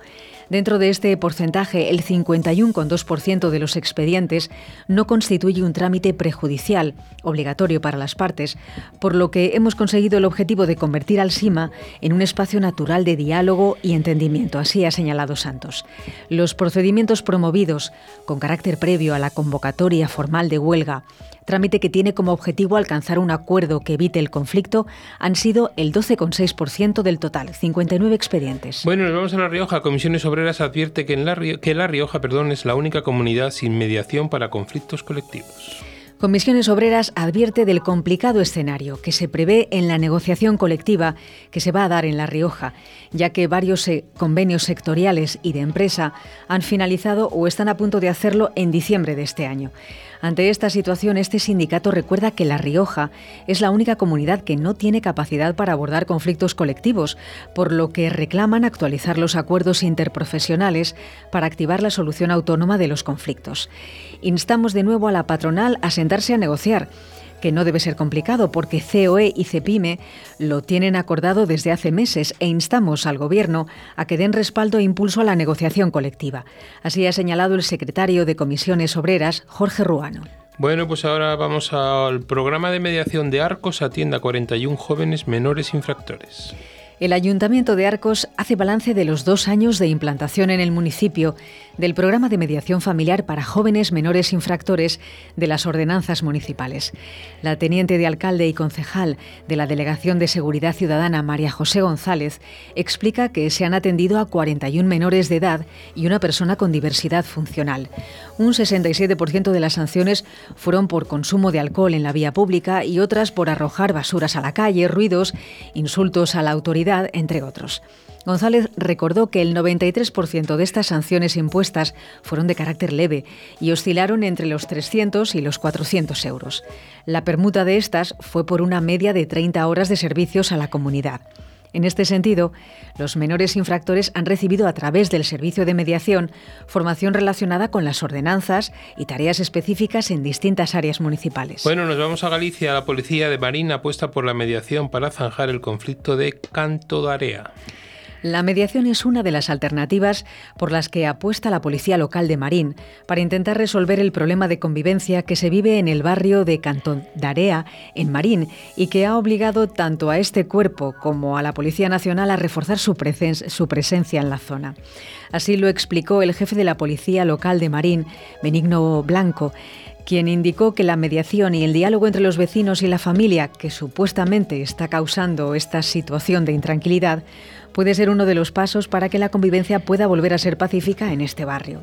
Dentro de este porcentaje, el 51,2% de los expedientes no constituye un trámite prejudicial, obligatorio para las partes, por lo que hemos conseguido el objetivo de convertir al SIMA en un espacio natural de diálogo y entendimiento, así ha señalado Santos. Los procedimientos promovidos, con carácter previo a la convocatoria formal de huelga, trámite que tiene como objetivo alcanzar un acuerdo que evite el conflicto, han sido el 12,6% del total, 59 expedientes. Bueno, nos vamos a La Rioja. Comisiones Obreras advierte que, en la, que La Rioja perdón, es la única comunidad sin mediación para conflictos colectivos. Comisiones Obreras advierte del complicado escenario que se prevé en la negociación colectiva que se va a dar en La Rioja, ya que varios convenios sectoriales y de empresa han finalizado o están a punto de hacerlo en diciembre de este año. Ante esta situación, este sindicato recuerda que La Rioja es la única comunidad que no tiene capacidad para abordar conflictos colectivos, por lo que reclaman actualizar los acuerdos interprofesionales para activar la solución autónoma de los conflictos. Instamos de nuevo a la patronal a sentarse a negociar que no debe ser complicado porque COE y CEPIME lo tienen acordado desde hace meses e instamos al Gobierno a que den respaldo e impulso a la negociación colectiva. Así ha señalado el secretario de Comisiones Obreras, Jorge Ruano. Bueno, pues ahora vamos al programa de mediación de Arcos atienda a 41 jóvenes menores infractores. El Ayuntamiento de Arcos hace balance de los dos años de implantación en el municipio del programa de mediación familiar para jóvenes menores infractores de las ordenanzas municipales. La teniente de alcalde y concejal de la Delegación de Seguridad Ciudadana, María José González, explica que se han atendido a 41 menores de edad y una persona con diversidad funcional. Un 67% de las sanciones fueron por consumo de alcohol en la vía pública y otras por arrojar basuras a la calle, ruidos, insultos a la autoridad entre otros. González recordó que el 93% de estas sanciones impuestas fueron de carácter leve y oscilaron entre los 300 y los 400 euros. La permuta de estas fue por una media de 30 horas de servicios a la comunidad. En este sentido, los menores infractores han recibido a través del servicio de mediación formación relacionada con las ordenanzas y tareas específicas en distintas áreas municipales. Bueno, nos vamos a Galicia. La policía de Marín apuesta por la mediación para zanjar el conflicto de Canto de Area. La mediación es una de las alternativas por las que apuesta la policía local de Marín para intentar resolver el problema de convivencia que se vive en el barrio de Cantondarea, en Marín, y que ha obligado tanto a este cuerpo como a la Policía Nacional a reforzar su, su presencia en la zona. Así lo explicó el jefe de la policía local de Marín, Benigno Blanco quien indicó que la mediación y el diálogo entre los vecinos y la familia, que supuestamente está causando esta situación de intranquilidad, puede ser uno de los pasos para que la convivencia pueda volver a ser pacífica en este barrio.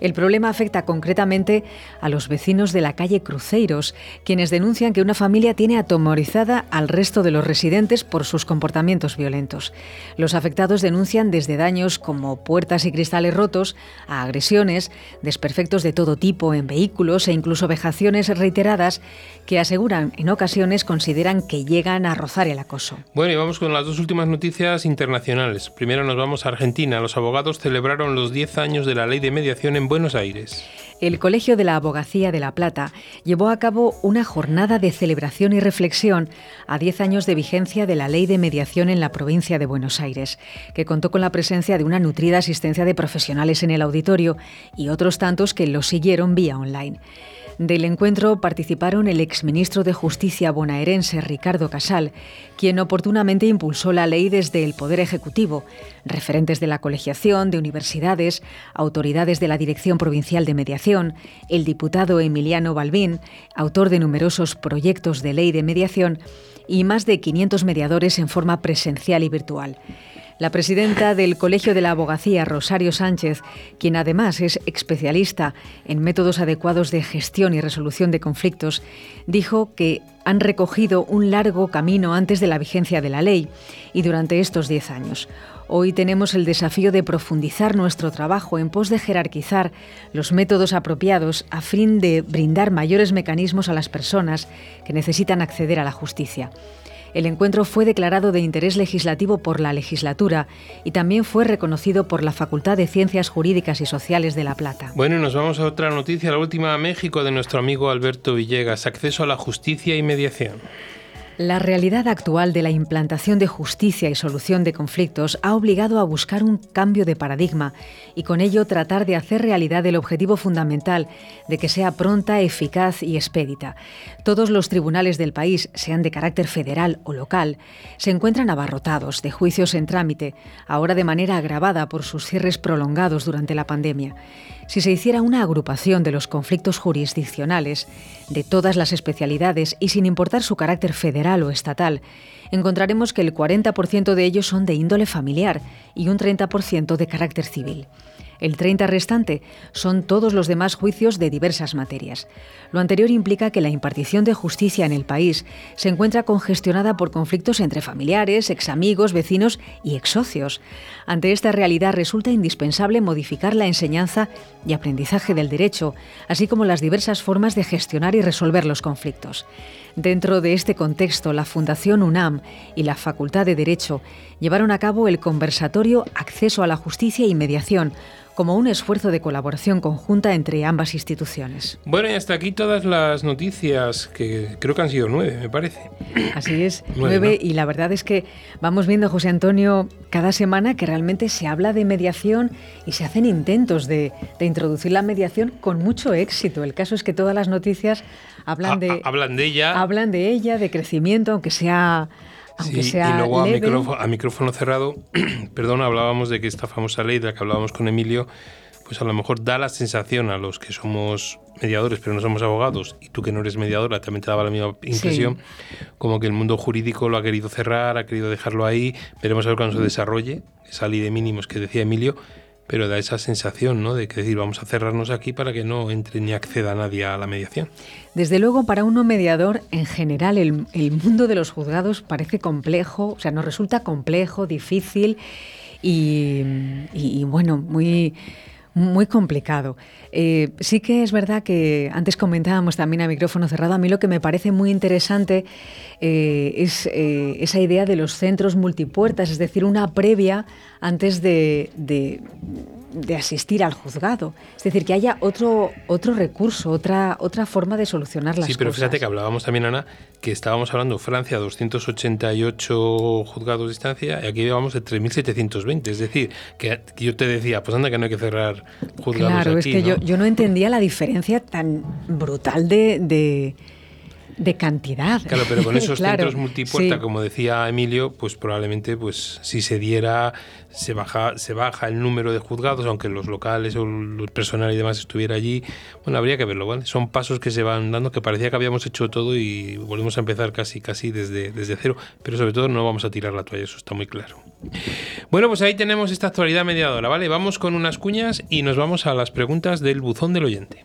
El problema afecta concretamente a los vecinos de la calle Cruceiros, quienes denuncian que una familia tiene atomorizada al resto de los residentes por sus comportamientos violentos. Los afectados denuncian desde daños como puertas y cristales rotos a agresiones, desperfectos de todo tipo en vehículos e incluso vejaciones reiteradas que aseguran en ocasiones consideran que llegan a rozar el acoso. Bueno, y vamos con las dos últimas noticias internacionales. Primero nos vamos a Argentina. Los abogados celebraron los 10 años de la ley de mediación en Buenos Aires. El Colegio de la Abogacía de La Plata llevó a cabo una jornada de celebración y reflexión a 10 años de vigencia de la Ley de Mediación en la provincia de Buenos Aires, que contó con la presencia de una nutrida asistencia de profesionales en el auditorio y otros tantos que lo siguieron vía online. Del encuentro participaron el exministro de Justicia bonaerense Ricardo Casal, quien oportunamente impulsó la ley desde el Poder Ejecutivo, referentes de la colegiación, de universidades, autoridades de la Dirección Provincial de Mediación, el diputado Emiliano Balbín, autor de numerosos proyectos de ley de mediación, y más de 500 mediadores en forma presencial y virtual. La presidenta del Colegio de la Abogacía, Rosario Sánchez, quien además es especialista en métodos adecuados de gestión y resolución de conflictos, dijo que han recogido un largo camino antes de la vigencia de la ley y durante estos diez años. Hoy tenemos el desafío de profundizar nuestro trabajo en pos de jerarquizar los métodos apropiados a fin de brindar mayores mecanismos a las personas que necesitan acceder a la justicia. El encuentro fue declarado de interés legislativo por la legislatura y también fue reconocido por la Facultad de Ciencias Jurídicas y Sociales de La Plata. Bueno, nos vamos a otra noticia, la última a México de nuestro amigo Alberto Villegas, acceso a la justicia y mediación. La realidad actual de la implantación de justicia y solución de conflictos ha obligado a buscar un cambio de paradigma y con ello tratar de hacer realidad el objetivo fundamental de que sea pronta, eficaz y expedita. Todos los tribunales del país, sean de carácter federal o local, se encuentran abarrotados de juicios en trámite, ahora de manera agravada por sus cierres prolongados durante la pandemia si se hiciera una agrupación de los conflictos jurisdiccionales de todas las especialidades y sin importar su carácter federal o estatal, encontraremos que el 40% de ellos son de índole familiar y un 30% de carácter civil. El 30 restante son todos los demás juicios de diversas materias. Lo anterior implica que la impartición de justicia en el país se encuentra congestionada por conflictos entre familiares, examigos, vecinos y exsocios. Ante esta realidad resulta indispensable modificar la enseñanza y aprendizaje del derecho, así como las diversas formas de gestionar y resolver los conflictos. Dentro de este contexto, la Fundación UNAM y la Facultad de Derecho llevaron a cabo el conversatorio Acceso a la Justicia y Mediación, como un esfuerzo de colaboración conjunta entre ambas instituciones. Bueno, y hasta aquí todas las noticias, que creo que han sido nueve, me parece. Así es, nueve, y la verdad es que vamos viendo, José Antonio, cada semana que realmente se habla de mediación y se hacen intentos de, introducir la mediación con mucho éxito. El caso es que todas las noticias hablan de... hablan de ella. Hablan de ella, de crecimiento, aunque sea sí, y luego a micrófono, cerrado, perdón, hablábamos de que esta famosa ley de la que hablábamos con Emilio, pues a lo mejor da la sensación a los que somos mediadores, pero no somos abogados, y tú que no eres mediadora también te daba la misma impresión, como que el mundo jurídico lo ha querido cerrar, ha querido dejarlo ahí, veremos a ver cuando se desarrolle esa ley de mínimos que decía Emilio, pero da esa sensación, ¿no? De que decir, vamos a cerrarnos aquí para que no entre ni acceda nadie a la mediación. Desde luego, para uno mediador, en general, el, mundo de los juzgados parece complejo, o sea, nos resulta complejo, difícil y, bueno, muy muy complicado. Eh, sí que es verdad que antes comentábamos también a micrófono cerrado, a mí lo que me parece muy interesante eh, es eh, esa idea de los centros multipuertas, es decir, una previa antes de, de asistir al juzgado. Es decir, que haya otro, otro recurso, otra, otra forma de solucionar las cosas. Sí, pero fíjate que hablábamos también, Ana, que estábamos hablando Francia, 288 juzgados de distancia, y aquí llevamos de 3.720. Es decir, que yo te decía, pues anda que no hay que cerrar juzgados Claro, es que Yo, yo no entendía la diferencia tan brutal de de cantidad. Claro, pero con esos centros multipuerta, como decía Emilio, pues probablemente pues si se diera, se baja, se baja el número de juzgados, aunque los locales o el personal y demás estuviera allí. Bueno, habría que verlo, ¿vale? Son pasos que se van dando, que parecía que habíamos hecho todo y volvemos a empezar casi casi desde, desde cero, pero sobre todo no vamos a tirar la toalla, eso está muy claro. Bueno, pues ahí tenemos esta actualidad mediadora, ¿vale? Vamos con unas cuñas y nos vamos a las preguntas del buzón del oyente.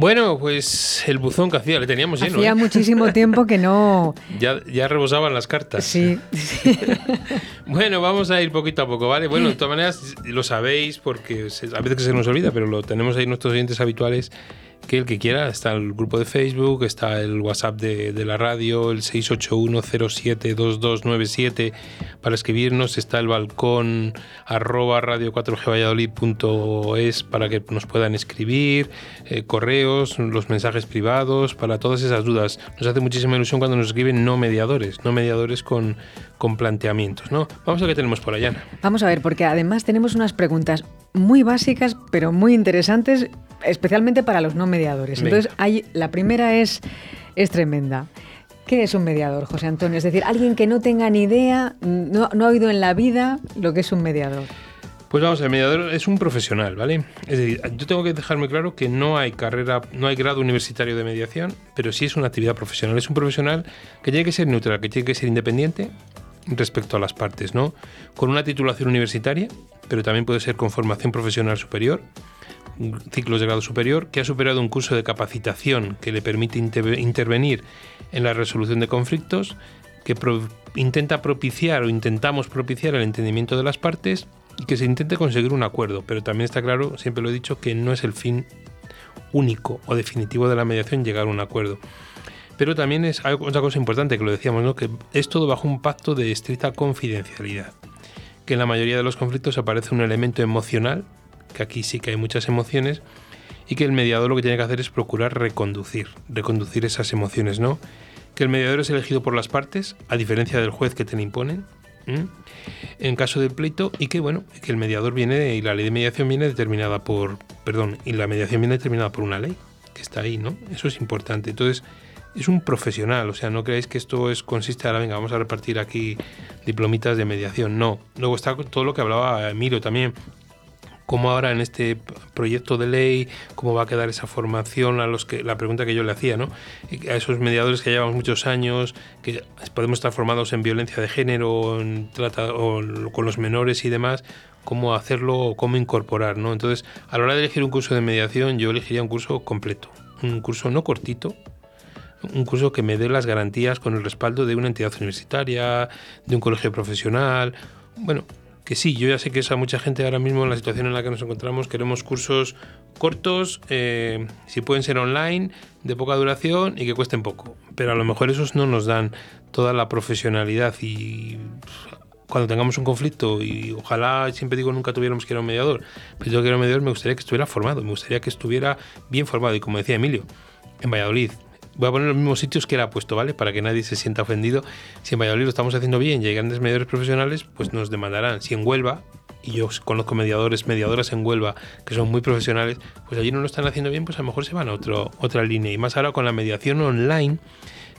Bueno, pues el buzón que hacía, le teníamos lleno. Hacía ¿eh? muchísimo tiempo que no. ya, ya rebosaban las cartas. Sí. bueno, vamos a ir poquito a poco, ¿vale? Bueno, de todas maneras, lo sabéis porque a veces que se nos olvida, pero lo tenemos ahí nuestros oyentes habituales que el que quiera, está el grupo de Facebook, está el WhatsApp de, la radio, el 681072297 para escribirnos, está el balcón arroba radio 4gvalladolid.es para que nos puedan escribir, eh, correos, los mensajes privados, para todas esas dudas. Nos hace muchísima ilusión cuando nos escriben no mediadores, no mediadores con, con planteamientos, ¿no? Vamos a ver qué tenemos por allá. Vamos a ver, porque además tenemos unas preguntas muy básicas, pero muy interesantes, especialmente para los no mediadores. Entonces, hay, la primera es, es tremenda. ¿Qué es un mediador, José Antonio? Es decir, alguien que no tenga ni idea, no, no ha oído en la vida lo que es un mediador. Pues vamos, el mediador es un profesional, ¿vale? Es decir, yo tengo que dejar muy claro que no hay carrera, no hay grado universitario de mediación, pero sí es una actividad profesional. Es un profesional que tiene que ser neutral, que tiene que ser independiente respecto a las partes, ¿no? Con una titulación universitaria, pero también puede ser con formación profesional superior, ciclos de grado superior, que ha superado un curso de capacitación que le permite intervenir en la resolución de conflictos, que intenta propiciar o intentamos propiciar el entendimiento de las partes y que se intente conseguir un acuerdo. Pero también está claro, siempre lo he dicho, que no es el fin único o definitivo de la mediación llegar a un acuerdo. Pero también es otra cosa importante que lo decíamos, ¿no? que es todo bajo un pacto de estricta confidencialidad. Que en la mayoría de los conflictos aparece un elemento emocional que aquí sí que hay muchas emociones, y que el mediador lo que tiene que hacer es procurar reconducir, reconducir esas emociones, ¿no? Que el mediador es elegido por las partes, a diferencia del juez que te le imponen, en caso del pleito, y que bueno, que el mediador viene, y la ley de mediación viene determinada por, perdón, y la mediación viene determinada por una ley, que está ahí, ¿no? Eso es importante. Entonces, es un profesional, o sea, no creáis que esto es consiste ahora, venga, vamos a repartir aquí diplomitas de mediación, no. Luego está todo lo que hablaba Emilio también, cómo ahora en este proyecto de ley, cómo va a quedar esa formación a los que la pregunta que yo le hacía, ¿no? A esos mediadores que llevamos muchos años, que podemos estar formados en violencia de género, en trata, o con los menores y demás, cómo hacerlo o cómo incorporar, ¿no? Entonces, a la hora de elegir un curso de mediación, yo elegiría un curso completo, un curso no cortito, un curso que me dé las garantías con el respaldo de una entidad universitaria, de un colegio profesional, bueno, que sí, yo ya sé que es a mucha gente ahora mismo en la situación en la que nos encontramos, queremos cursos cortos, eh, si pueden ser online, de poca duración y que cuesten poco. Pero a lo mejor esos no nos dan toda la profesionalidad y cuando tengamos un conflicto, y ojalá, siempre digo, nunca tuviéramos que ir a un mediador, pero yo que era un mediador me gustaría que estuviera formado, me gustaría que estuviera bien formado. Y como decía Emilio, en Valladolid, voy a poner los mismos sitios que él ha puesto, ¿vale? Para que nadie se sienta ofendido. Si en Valladolid lo estamos haciendo bien y hay grandes mediadores profesionales, pues nos demandarán. Si en Huelva, y yo conozco mediadores, mediadoras en Huelva que son muy profesionales, pues allí no lo están haciendo bien, pues a lo mejor se van a otro, otra línea. Y más ahora con la mediación online,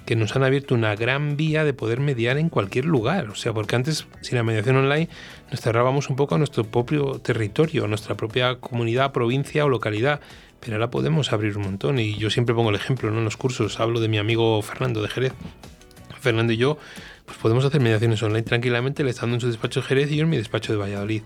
que nos han abierto una gran vía de poder mediar en cualquier lugar. O sea, porque antes, sin la mediación online, nos cerrábamos un poco a nuestro propio territorio, a nuestra propia comunidad, provincia o localidad. Pero ahora podemos abrir un montón. Y yo siempre pongo el ejemplo ¿no? en los cursos. Hablo de mi amigo Fernando de Jerez. Fernando y yo pues podemos hacer mediaciones online tranquilamente, él estando en su despacho de Jerez y yo en mi despacho de Valladolid.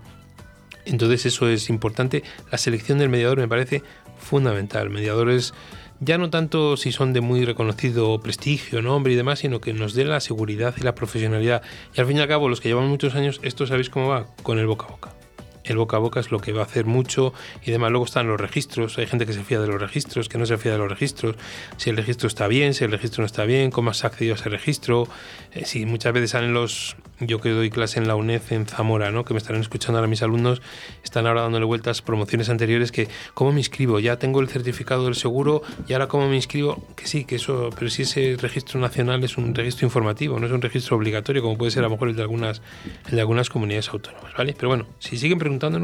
Entonces eso es importante. La selección del mediador me parece fundamental. Mediadores ya no tanto si son de muy reconocido prestigio, nombre y demás, sino que nos dé la seguridad y la profesionalidad. Y al fin y al cabo, los que llevan muchos años, esto sabéis cómo va, con el boca a boca el boca a boca es lo que va a hacer mucho y demás. Luego están los registros, hay gente que se fía de los registros, que no se fía de los registros, si el registro está bien, si el registro no está bien, cómo has accedido a ese registro, eh, si muchas veces salen los, yo que doy clase en la UNED en Zamora, ¿no? que me estarán escuchando ahora mis alumnos, están ahora dándole vueltas promociones anteriores que, ¿cómo me inscribo? Ya tengo el certificado del seguro y ahora ¿cómo me inscribo? Que sí, que eso, pero si ese registro nacional es un registro informativo, no es un registro obligatorio como puede ser a lo mejor el de algunas, el de algunas comunidades autónomas, ¿vale? Pero bueno, si siguen preguntando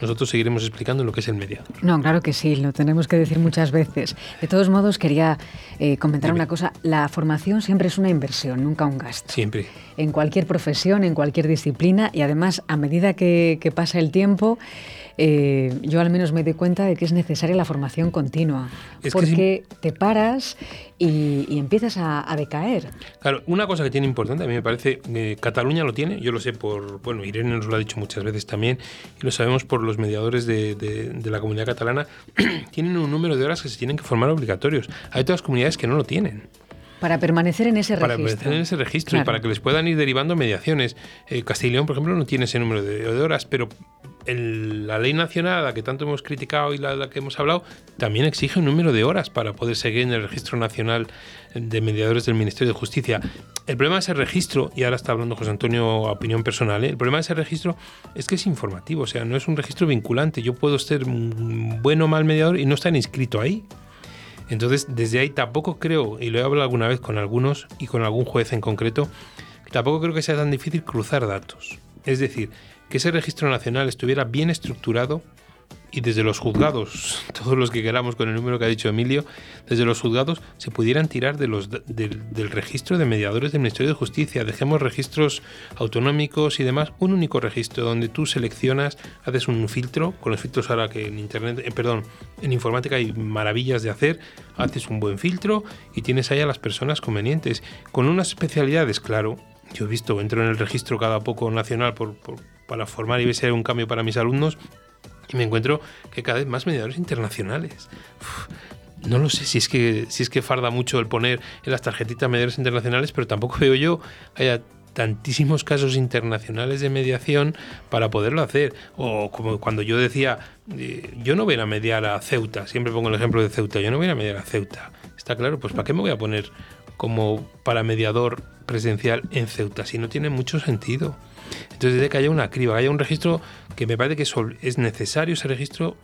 nosotros seguiremos explicando lo que es el mediador. No, claro que sí, lo tenemos que decir muchas veces. De todos modos, quería eh, comentar una cosa. La formación siempre es una inversión, nunca un gasto. Siempre. En cualquier profesión, en cualquier disciplina y además a medida que, que pasa el tiempo, eh, yo al menos me doy cuenta de que es necesaria la formación continua, porque te paras y, empiezas a, decaer. Claro, una cosa que tiene importante, a mí me parece, que Cataluña lo tiene, yo lo sé por, bueno, Irene nos lo ha dicho muchas veces también, y lo sabemos por los mediadores de, de la comunidad catalana, tienen un número de horas que se tienen que formar obligatorios. Hay otras comunidades que no lo tienen. Para permanecer en ese registro. Para permanecer en ese registro y para que les puedan ir derivando mediaciones. Eh, Castilla por ejemplo, no tiene ese número de, horas, pero la ley nacional, la que tanto hemos criticado y la, la, que hemos hablado, también exige un número de horas para poder seguir en el registro nacional de mediadores del Ministerio de Justicia. El problema de ese registro, y ahora está hablando José Antonio a opinión personal, ¿eh? el problema de ese registro es que es informativo, o sea, no es un registro vinculante. Yo puedo ser bueno o mal mediador y no estar inscrito ahí. Entonces, desde ahí tampoco creo, y lo he hablado alguna vez con algunos y con algún juez en concreto, tampoco creo que sea tan difícil cruzar datos. Es decir, que ese registro nacional estuviera bien estructurado y desde los juzgados, todos los que queramos con el número que ha dicho Emilio, desde los juzgados se pudieran tirar de los, del registro de mediadores del Ministerio de Justicia. Dejemos registros autonómicos y demás, un único registro donde tú seleccionas, haces un filtro, con los filtros ahora que en Internet, eh, perdón, en informática hay maravillas de hacer, haces un buen filtro y tienes ahí a las personas convenientes, con unas especialidades, claro. Yo he visto, entro en el registro cada poco nacional por, para formar y ver si hay un cambio para mis alumnos me encuentro que cada vez más mediadores internacionales. no lo sé si es que si es que farda mucho el poner en las tarjetitas mediadores internacionales, pero tampoco veo yo haya tantísimos casos internacionales de mediación para poderlo hacer. O como cuando yo decía, eh, yo no voy a mediar a Ceuta, siempre pongo el ejemplo de Ceuta, yo no voy a mediar a Ceuta. Está claro, pues ¿para qué me voy a poner como para mediador presencial en Ceuta si no tiene mucho sentido? Entonces, desde que haya una criba, haya un registro que me parece que es necesario ese registro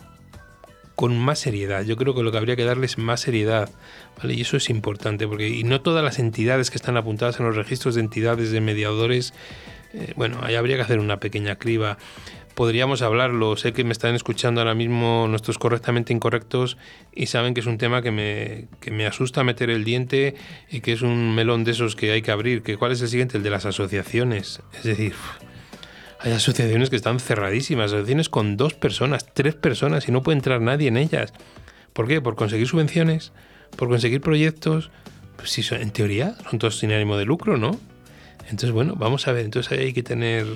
con más seriedad. Yo creo que lo que habría que darles más seriedad, ¿vale? Y eso es importante, porque y no todas las entidades que están apuntadas en los registros de entidades de mediadores, eh, bueno, ahí habría que hacer una pequeña criba. Podríamos hablarlo, sé que me están escuchando ahora mismo nuestros correctamente incorrectos y saben que es un tema que me, que me asusta meter el diente y que es un melón de esos que hay que abrir. Que ¿Cuál es el siguiente? El de las asociaciones. Es decir, hay asociaciones que están cerradísimas, asociaciones con dos personas, tres personas y no puede entrar nadie en ellas. ¿Por qué? Por conseguir subvenciones, por conseguir proyectos. Pues si son, en teoría son todos sin ánimo de lucro, ¿no? Entonces, bueno, vamos a ver. Entonces hay que tener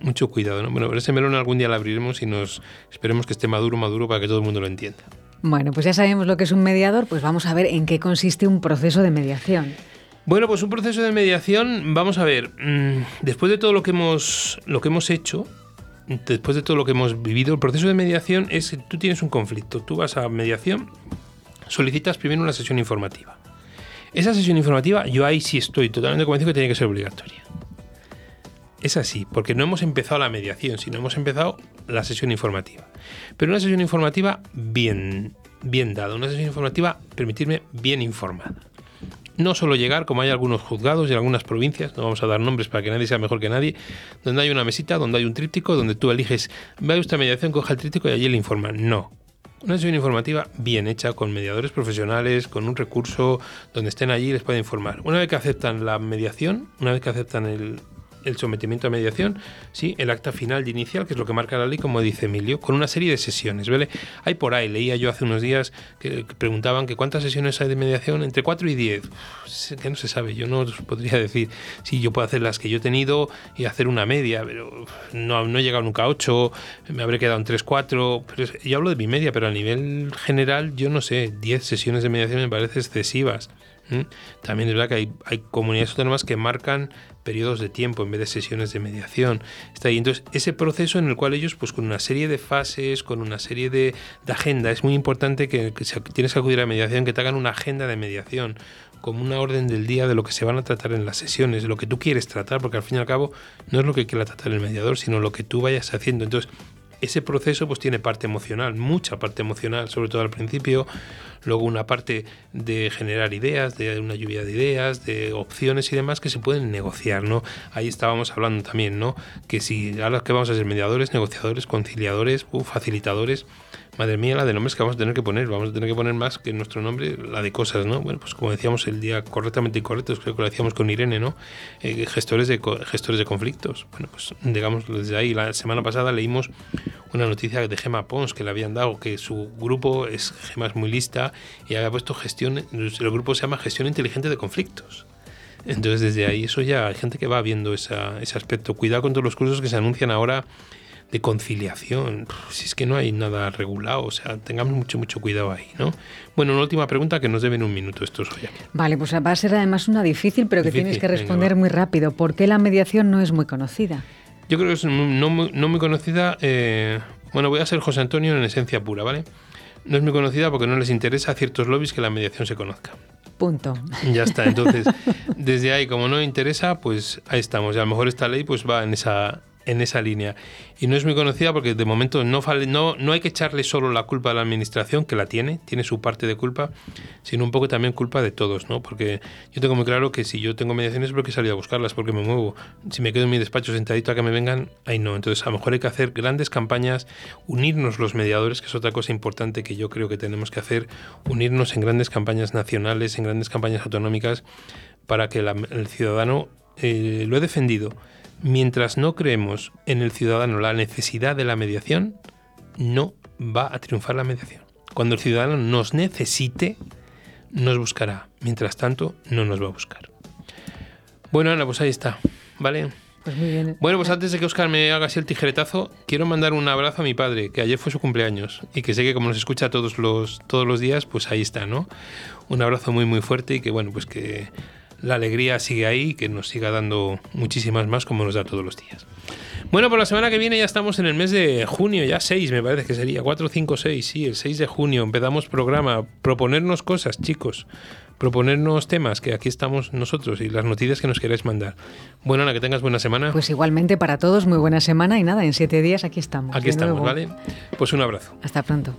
mucho cuidado, ¿no? Bueno, ese melón algún día lo abriremos y nos esperemos que esté maduro, maduro para que todo el mundo lo entienda. Bueno, pues ya sabemos lo que es un mediador, pues vamos a ver en qué consiste un proceso de mediación. Bueno, pues un proceso de mediación, vamos a ver, mm, después de todo lo que hemos, lo que hemos hecho, después de todo lo que hemos vivido, el proceso de mediación es que tú tienes un conflicto, tú vas a mediación, solicitas primero una sesión informativa. Esa sesión informativa, yo ahí sí estoy totalmente convencido que tiene que ser obligatoria. Es así, porque no hemos empezado la mediación, sino hemos empezado la sesión informativa. Pero una sesión informativa bien, bien dada, una sesión informativa, permitirme, bien informada. No solo llegar, como hay algunos juzgados y algunas provincias, no vamos a dar nombres para que nadie sea mejor que nadie, donde hay una mesita, donde hay un tríptico, donde tú eliges, vaya usted a mediación, coja el tríptico y allí le informan. No, una sesión informativa bien hecha, con mediadores profesionales, con un recurso donde estén allí les pueda informar. Una vez que aceptan la mediación, una vez que aceptan el, el sometimiento a mediación, sí, el acta final de inicial, que es lo que marca la ley, como dice Emilio, con una serie de sesiones, ¿vale? Hay por ahí, leía yo hace unos días que, preguntaban que cuántas sesiones hay de mediación, entre 4 y 10, que no se sabe, yo no os podría decir si yo puedo hacer las que yo he tenido y hacer una media, pero no, no he llegado nunca a 8, me habré quedado en 3, 4, pero yo hablo de mi media, pero a nivel general yo no sé, 10 sesiones de mediación me parece excesivas. También es verdad que hay, hay, comunidades autónomas que marcan periodos de tiempo en vez de sesiones de mediación. Está ahí. Entonces, ese proceso en el cual ellos, pues con una serie de fases, con una serie de, de agenda, es muy importante que, si tienes que acudir a mediación, que te hagan una agenda de mediación como una orden del día de lo que se van a tratar en las sesiones, de lo que tú quieres tratar, porque al fin y al cabo no es lo que quiera tratar el mediador, sino lo que tú vayas haciendo. Entonces, ese proceso pues tiene parte emocional, mucha parte emocional, sobre todo al principio, luego una parte de generar ideas, de una lluvia de ideas, de opciones y demás que se pueden negociar, ¿no? Ahí estábamos hablando también, ¿no? Que si ahora que vamos a ser mediadores, negociadores, conciliadores, uh, facilitadores, madre mía, la de nombres que vamos a tener que poner. Vamos a tener que poner más que nuestro nombre, la de cosas, ¿no? Bueno, pues como decíamos el día correctamente incorrectos, creo que lo decíamos con Irene, ¿no? Eh, gestores, de, gestores de conflictos. Bueno, pues digamos desde ahí. La semana pasada leímos una noticia de Gema Pons que le habían dado, que su grupo es, Gema es muy lista y había puesto gestión, el grupo se llama Gestión Inteligente de Conflictos. Entonces desde ahí eso ya hay gente que va viendo esa, ese aspecto. Cuidado con todos los cursos que se anuncian ahora de conciliación. Si es que no hay nada regulado, o sea, tengamos mucho, mucho cuidado ahí, ¿no? Bueno, una última pregunta que nos deben un minuto estos hoy. Vale, pues va a ser además una difícil, pero que tienes que responder muy rápido. ¿Por qué la mediación no es muy conocida? Yo creo que es no, muy conocida. Eh, bueno, voy a ser José Antonio en esencia pura, ¿vale? No es muy conocida porque no les interesa a ciertos lobbies que la mediación se conozca. Punto. Ya está. Entonces, desde ahí, como no interesa, pues ahí estamos. Y a lo mejor esta ley pues va en esa en esa línea. Y no es muy conocida porque de momento no, no, no hay que echarle solo la culpa a la administración, que la tiene, tiene su parte de culpa, sino un poco también culpa de todos, ¿no? Porque yo tengo muy claro que si yo tengo mediaciones es porque he salido a buscarlas, porque me muevo. Si me quedo en mi despacho sentadito a que me vengan, ahí no. Entonces a lo mejor hay que hacer grandes campañas, unirnos los mediadores, que es otra cosa importante que yo creo que tenemos que hacer, unirnos en grandes campañas nacionales, en grandes campañas autonómicas, para que el ciudadano, eh, lo he defendido, mientras no creemos en el ciudadano la necesidad de la mediación, no va a triunfar la mediación. Cuando el ciudadano nos necesite, nos buscará. Mientras tanto, no nos va a buscar. Bueno, Ana, pues ahí está. ¿Vale? Pues muy bien. Bueno, pues antes de que Oscar me haga así el tijeretazo, quiero mandar un abrazo a mi padre, que ayer fue su cumpleaños y que sé que como nos escucha todos los, todos los días, pues ahí está, ¿no? Un abrazo muy, muy fuerte y que, bueno, pues que la alegría sigue ahí y que nos siga dando muchísimas más como nos da todos los días. Bueno, por la semana que viene ya estamos en el mes de junio, ya 6 me parece que sería, 4, 5, 6, sí, el 6 de junio empezamos programa, proponernos cosas, chicos, proponernos temas, que aquí estamos nosotros y las noticias que nos queráis mandar. Bueno, Ana, que tengas buena semana. Pues igualmente para todos, muy buena semana y nada, en siete días aquí estamos. Aquí estamos, ¿vale? Pues un abrazo. Hasta pronto.